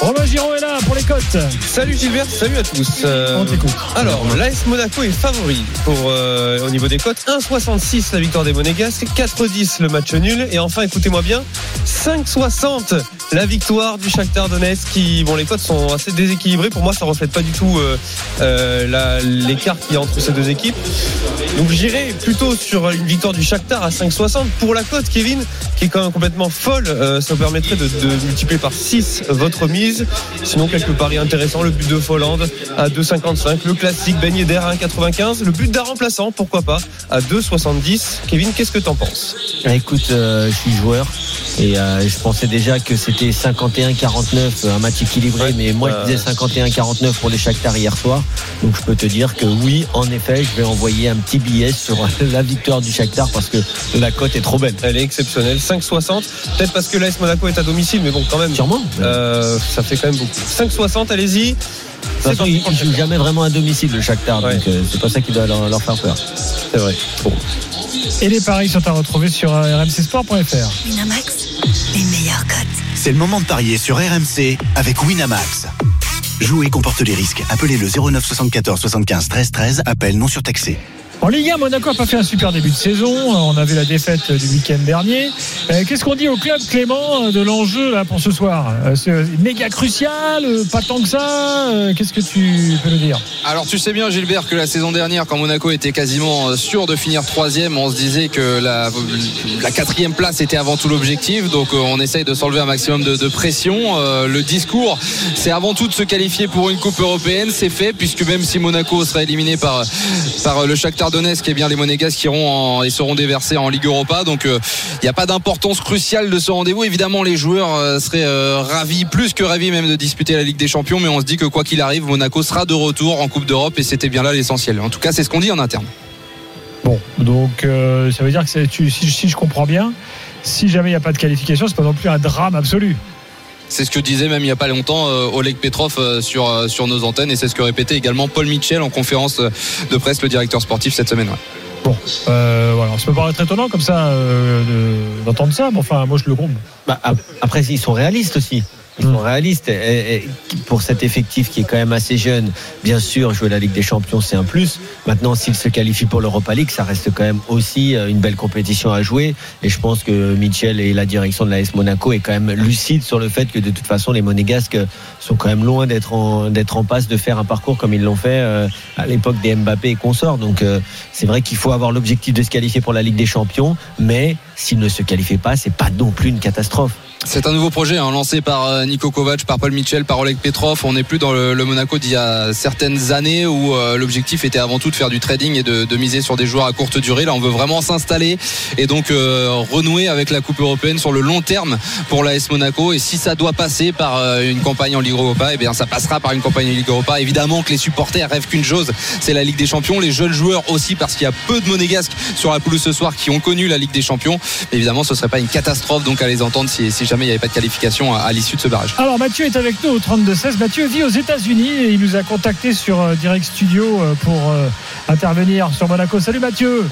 Romain Giraud est là pour les cotes. Salut Gilbert, salut à tous. Euh, On t'écoute. alors, l'AS Monaco est favori pour euh, au niveau des cotes. 1,66 la victoire des Monégasques, 4,10 le match nul. Et enfin, écoutez-moi bien, 5,60 la victoire du Shakhtar Donetsk. Qui, bon, les cotes sont assez déséquilibrées. Pour moi, ça reflète pas du tout euh, euh, l'écart qu'il y a entre ces deux équipes. Donc, j'irai plutôt sur une victoire du Shakhtar à 5,60 pour la cote, Kevin, qui est quand même complètement folle. Ça vous permettrait de, de multiplier par 6 votre mise. Sinon, quelques paris intéressants. Le but de Folland à 2,55. Le classique Ben Yedder à 1,95. Le but d'un remplaçant, pourquoi pas, à 2,70. Kevin, qu'est-ce que t'en penses? Écoute, euh, je suis joueur et euh, je pensais déjà que c'était 51-49, un match équilibré, mais moi je disais 51-49 pour les Shakhtar hier soir. Donc je peux te dire que oui, en effet, je vais envoyer un petit billet sur (laughs) la victoire du Shakhtar parce que la cote est trop belle. Elle est exceptionnelle. 5,60. Peut-être parce que l'AS Monaco est à domicile, mais bon, quand même. Sûrement. Euh, ça fait quand même beaucoup. 5,60, allez-y. De toute C'est façon, parti ils ne jouent jamais vraiment à domicile le Shakhtar, Ouais. donc euh, c'est pas ça qui doit leur, leur faire peur. C'est vrai. Bon. Et les paris sont à retrouver sur euh, rmcsport.fr. Winamax, les meilleurs cotes. C'est le moment de parier sur RMC avec Winamax. Jouer comporte les risques. Appelez le 09 74 75 13 13. Appel non surtaxé. En Ligue 1, Monaco n'a pas fait un super début de saison. On a vu la défaite du week-end dernier. Euh, Qu'est-ce qu'on dit au club, Clément, de l'enjeu pour ce soir Euh, C'est méga crucial, euh, pas tant que ça. Euh, Qu'est-ce que tu peux nous dire Alors tu sais bien Gilbert que la saison dernière quand Monaco était quasiment euh, sûr de finir troisième on se disait que la, quatrième place était avant tout l'objectif donc euh, on essaye de s'enlever un maximum de, de pression Euh, le discours c'est avant tout de se qualifier pour une coupe européenne c'est fait puisque même si Monaco sera éliminé par, par le Shakhtar Donetsk, eh bien les Monégasques iront en, et seront déversés en Ligue Europa. Donc il n'y a pas d'importance cruciale de ce rendez-vous. Évidemment, les joueurs euh, seraient euh, ravis, plus que ravis même de disputer la Ligue des Champions, mais on se dit que quoi qu'il arrive, Monaco sera de retour en Coupe d'Europe et c'était bien là l'essentiel. En tout cas, c'est ce qu'on dit en interne. Bon, donc euh, ça veut dire que si, si je comprends bien, si jamais il n'y a pas de qualification, c'est pas non plus un drame absolu. C'est ce que disait même il n'y a pas longtemps euh, Oleg Petrov euh, sur, euh, sur nos antennes et c'est ce que répétait également Paul Mitchell en conférence de presse, le directeur sportif cette semaine. ouais. Bon, euh, voilà, ça peut paraître étonnant comme ça euh, de- d'entendre ça, mais enfin, moi je le compte. Bah, ap- après, ils sont réalistes aussi. Réalistes. Et- et pour cet effectif qui est quand même assez jeune, bien sûr, jouer la Ligue des Champions, c'est un plus. Maintenant, s'ils se qualifient pour l'Europa League, ça reste quand même aussi euh, une belle compétition à jouer. Et je pense que Mitchell et la direction de l'AS Monaco est quand même lucide sur le fait que de toute façon, les Monégasques sont quand même loin d'être en, d'être en passe de faire un parcours comme ils l'ont fait euh, à l'époque des Mbappé et consorts. Donc, euh, c'est vrai qu'il faut avoir l'objectif de se qualifier pour la Ligue des Champions, mais s'ils ne se qualifient pas, c'est pas non plus une catastrophe. C'est un nouveau projet hein, lancé par euh, Nico Kovac, par Paul Mitchell, par Oleg Petrov. On n'est plus dans le, Monaco d'il y a certaines années où euh, l'objectif était avant tout de faire du trading et de, miser sur des joueurs à courte durée. Là, on veut vraiment s'installer et donc euh, renouer avec la Coupe européenne sur le long terme pour l'AS Monaco. Et si ça doit passer par une campagne en Ligue Europa, eh bien ça passera par une campagne en Ligue Europa. Évidemment que les supporters rêvent qu'une chose, c'est la Ligue des Champions. Les jeunes joueurs aussi, parce qu'il y a peu de Monégasques sur la pelouse ce soir qui ont connu la Ligue des Champions. Évidemment, ce serait pas une catastrophe donc à les entendre si, si jamais il n'y avait pas de qualification à, à l'issue de ce barrage. Alors Mathieu est avec nous au 32-16. Mathieu vit aux États-Unis et il nous a contacté sur euh, Direct Studio euh, pour euh, intervenir sur Monaco. Salut Mathieu.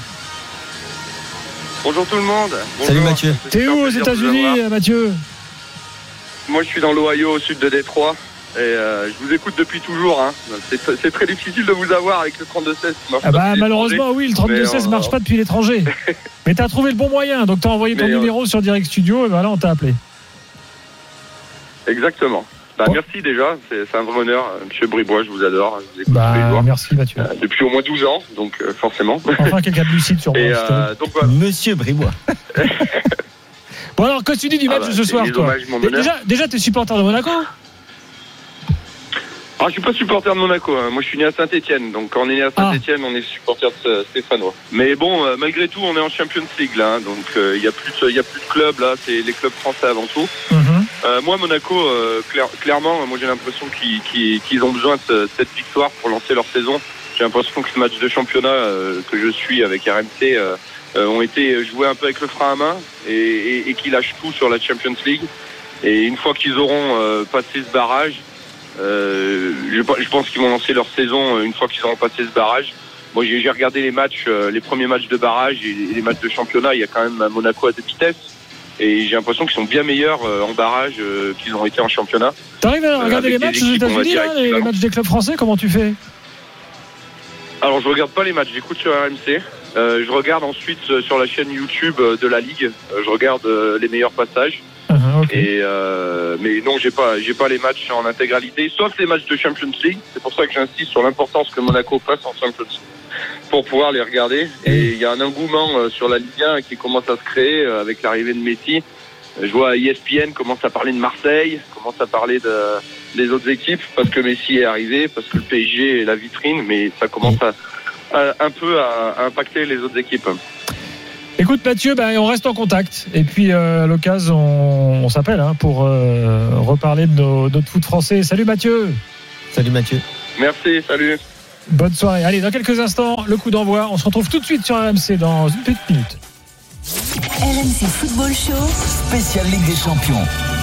Bonjour tout le monde. Salut Bonjour. Mathieu. C'est T'es où aux États-Unis, Mathieu? Moi, je suis dans l'Ohio, au sud de Détroit. Et euh, je vous écoute depuis toujours. Hein. C'est très difficile de vous avoir avec le 32-16 qui marche Ah bah, malheureusement, oui, le 32-16 Mais, euh, marche pas depuis l'étranger. (laughs) Mais t'as trouvé le bon moyen, donc t'as envoyé ton Mais, euh, numéro sur Direct Studio et voilà, on t'a appelé. Exactement. Bah, Merci déjà, c'est un vrai honneur. Euh, Monsieur Bribois, je vous adore. Je vous écoute tous les Bah, jours. merci Mathieu. Euh, depuis au moins 12 ans, donc euh, forcément. Enfin, quelqu'un de lucide sur (laughs) moi. Euh, donc. Monsieur Bribois. (laughs) Bon alors, qu'est-ce que tu dis du Ah match bah, de ce soir, toi. Déjà, déjà t'es supporter de Monaco Ah, je suis pas supporter de Monaco. hein. Moi, je suis né à Saint-Etienne. Donc, quand on est né à Ah. Saint-Etienne, on est supporter de euh, Stéphanois. Mais bon, euh, malgré tout, on est en Champions League là. hein. Donc, euh, il y a plus, de- il y a plus de clubs là. C'est les clubs français avant tout. Euh, moi, Monaco, euh, clair- clairement, moi j'ai l'impression qu'ils ont besoin de ce- cette victoire pour lancer leur saison. J'ai l'impression que ce match de championnat euh, que je suis avec RMC euh, ont été joués un peu avec le frein à main et, qu'ils lâchent tout sur la Champions League. Et une fois qu'ils auront passé ce barrage, je, pense qu'ils vont lancer leur saison une fois qu'ils auront passé ce barrage. Moi, j'ai j'ai regardé les matchs, les premiers matchs de barrage et les matchs de championnat. Il y a quand même Monaco à deux vitesses. Et j'ai l'impression qu'ils sont bien meilleurs euh, en barrage euh, qu'ils ont été en championnat. T'arrives à Euh, regarder les matchs aux États-Unis, les, matchs des clubs français Comment tu fais? Alors je regarde pas les matchs, j'écoute sur RMC. Euh, je regarde ensuite euh, sur la chaîne YouTube euh, de la Ligue. Euh, je regarde euh, les meilleurs passages. Et euh, mais non, j'ai pas, j'ai pas les matchs en intégralité, sauf les matchs de Champions League. C'est pour ça que j'insiste sur l'importance que Monaco fasse en Champions League pour pouvoir les regarder. Et il y a un engouement euh, sur la Ligue 1 qui commence à se créer euh, avec l'arrivée de Messi. Je vois ESPN commence à parler de Marseille, commence à parler de, des autres équipes parce que Messi est arrivé, parce que le PSG est la vitrine, mais ça commence à, à- un peu à, à impacter les autres équipes. Écoute Mathieu, bah, on reste en contact. Et puis euh, à l'occasion, on, on s'appelle hein, pour euh, reparler de nos, notre foot français. Salut Mathieu. Salut Mathieu. Merci, salut. Bonne soirée. Allez, dans quelques instants, le coup d'envoi. On se retrouve tout de suite sur RMC dans une petite minute. RMC Football Show. Spécial Ligue des Champions.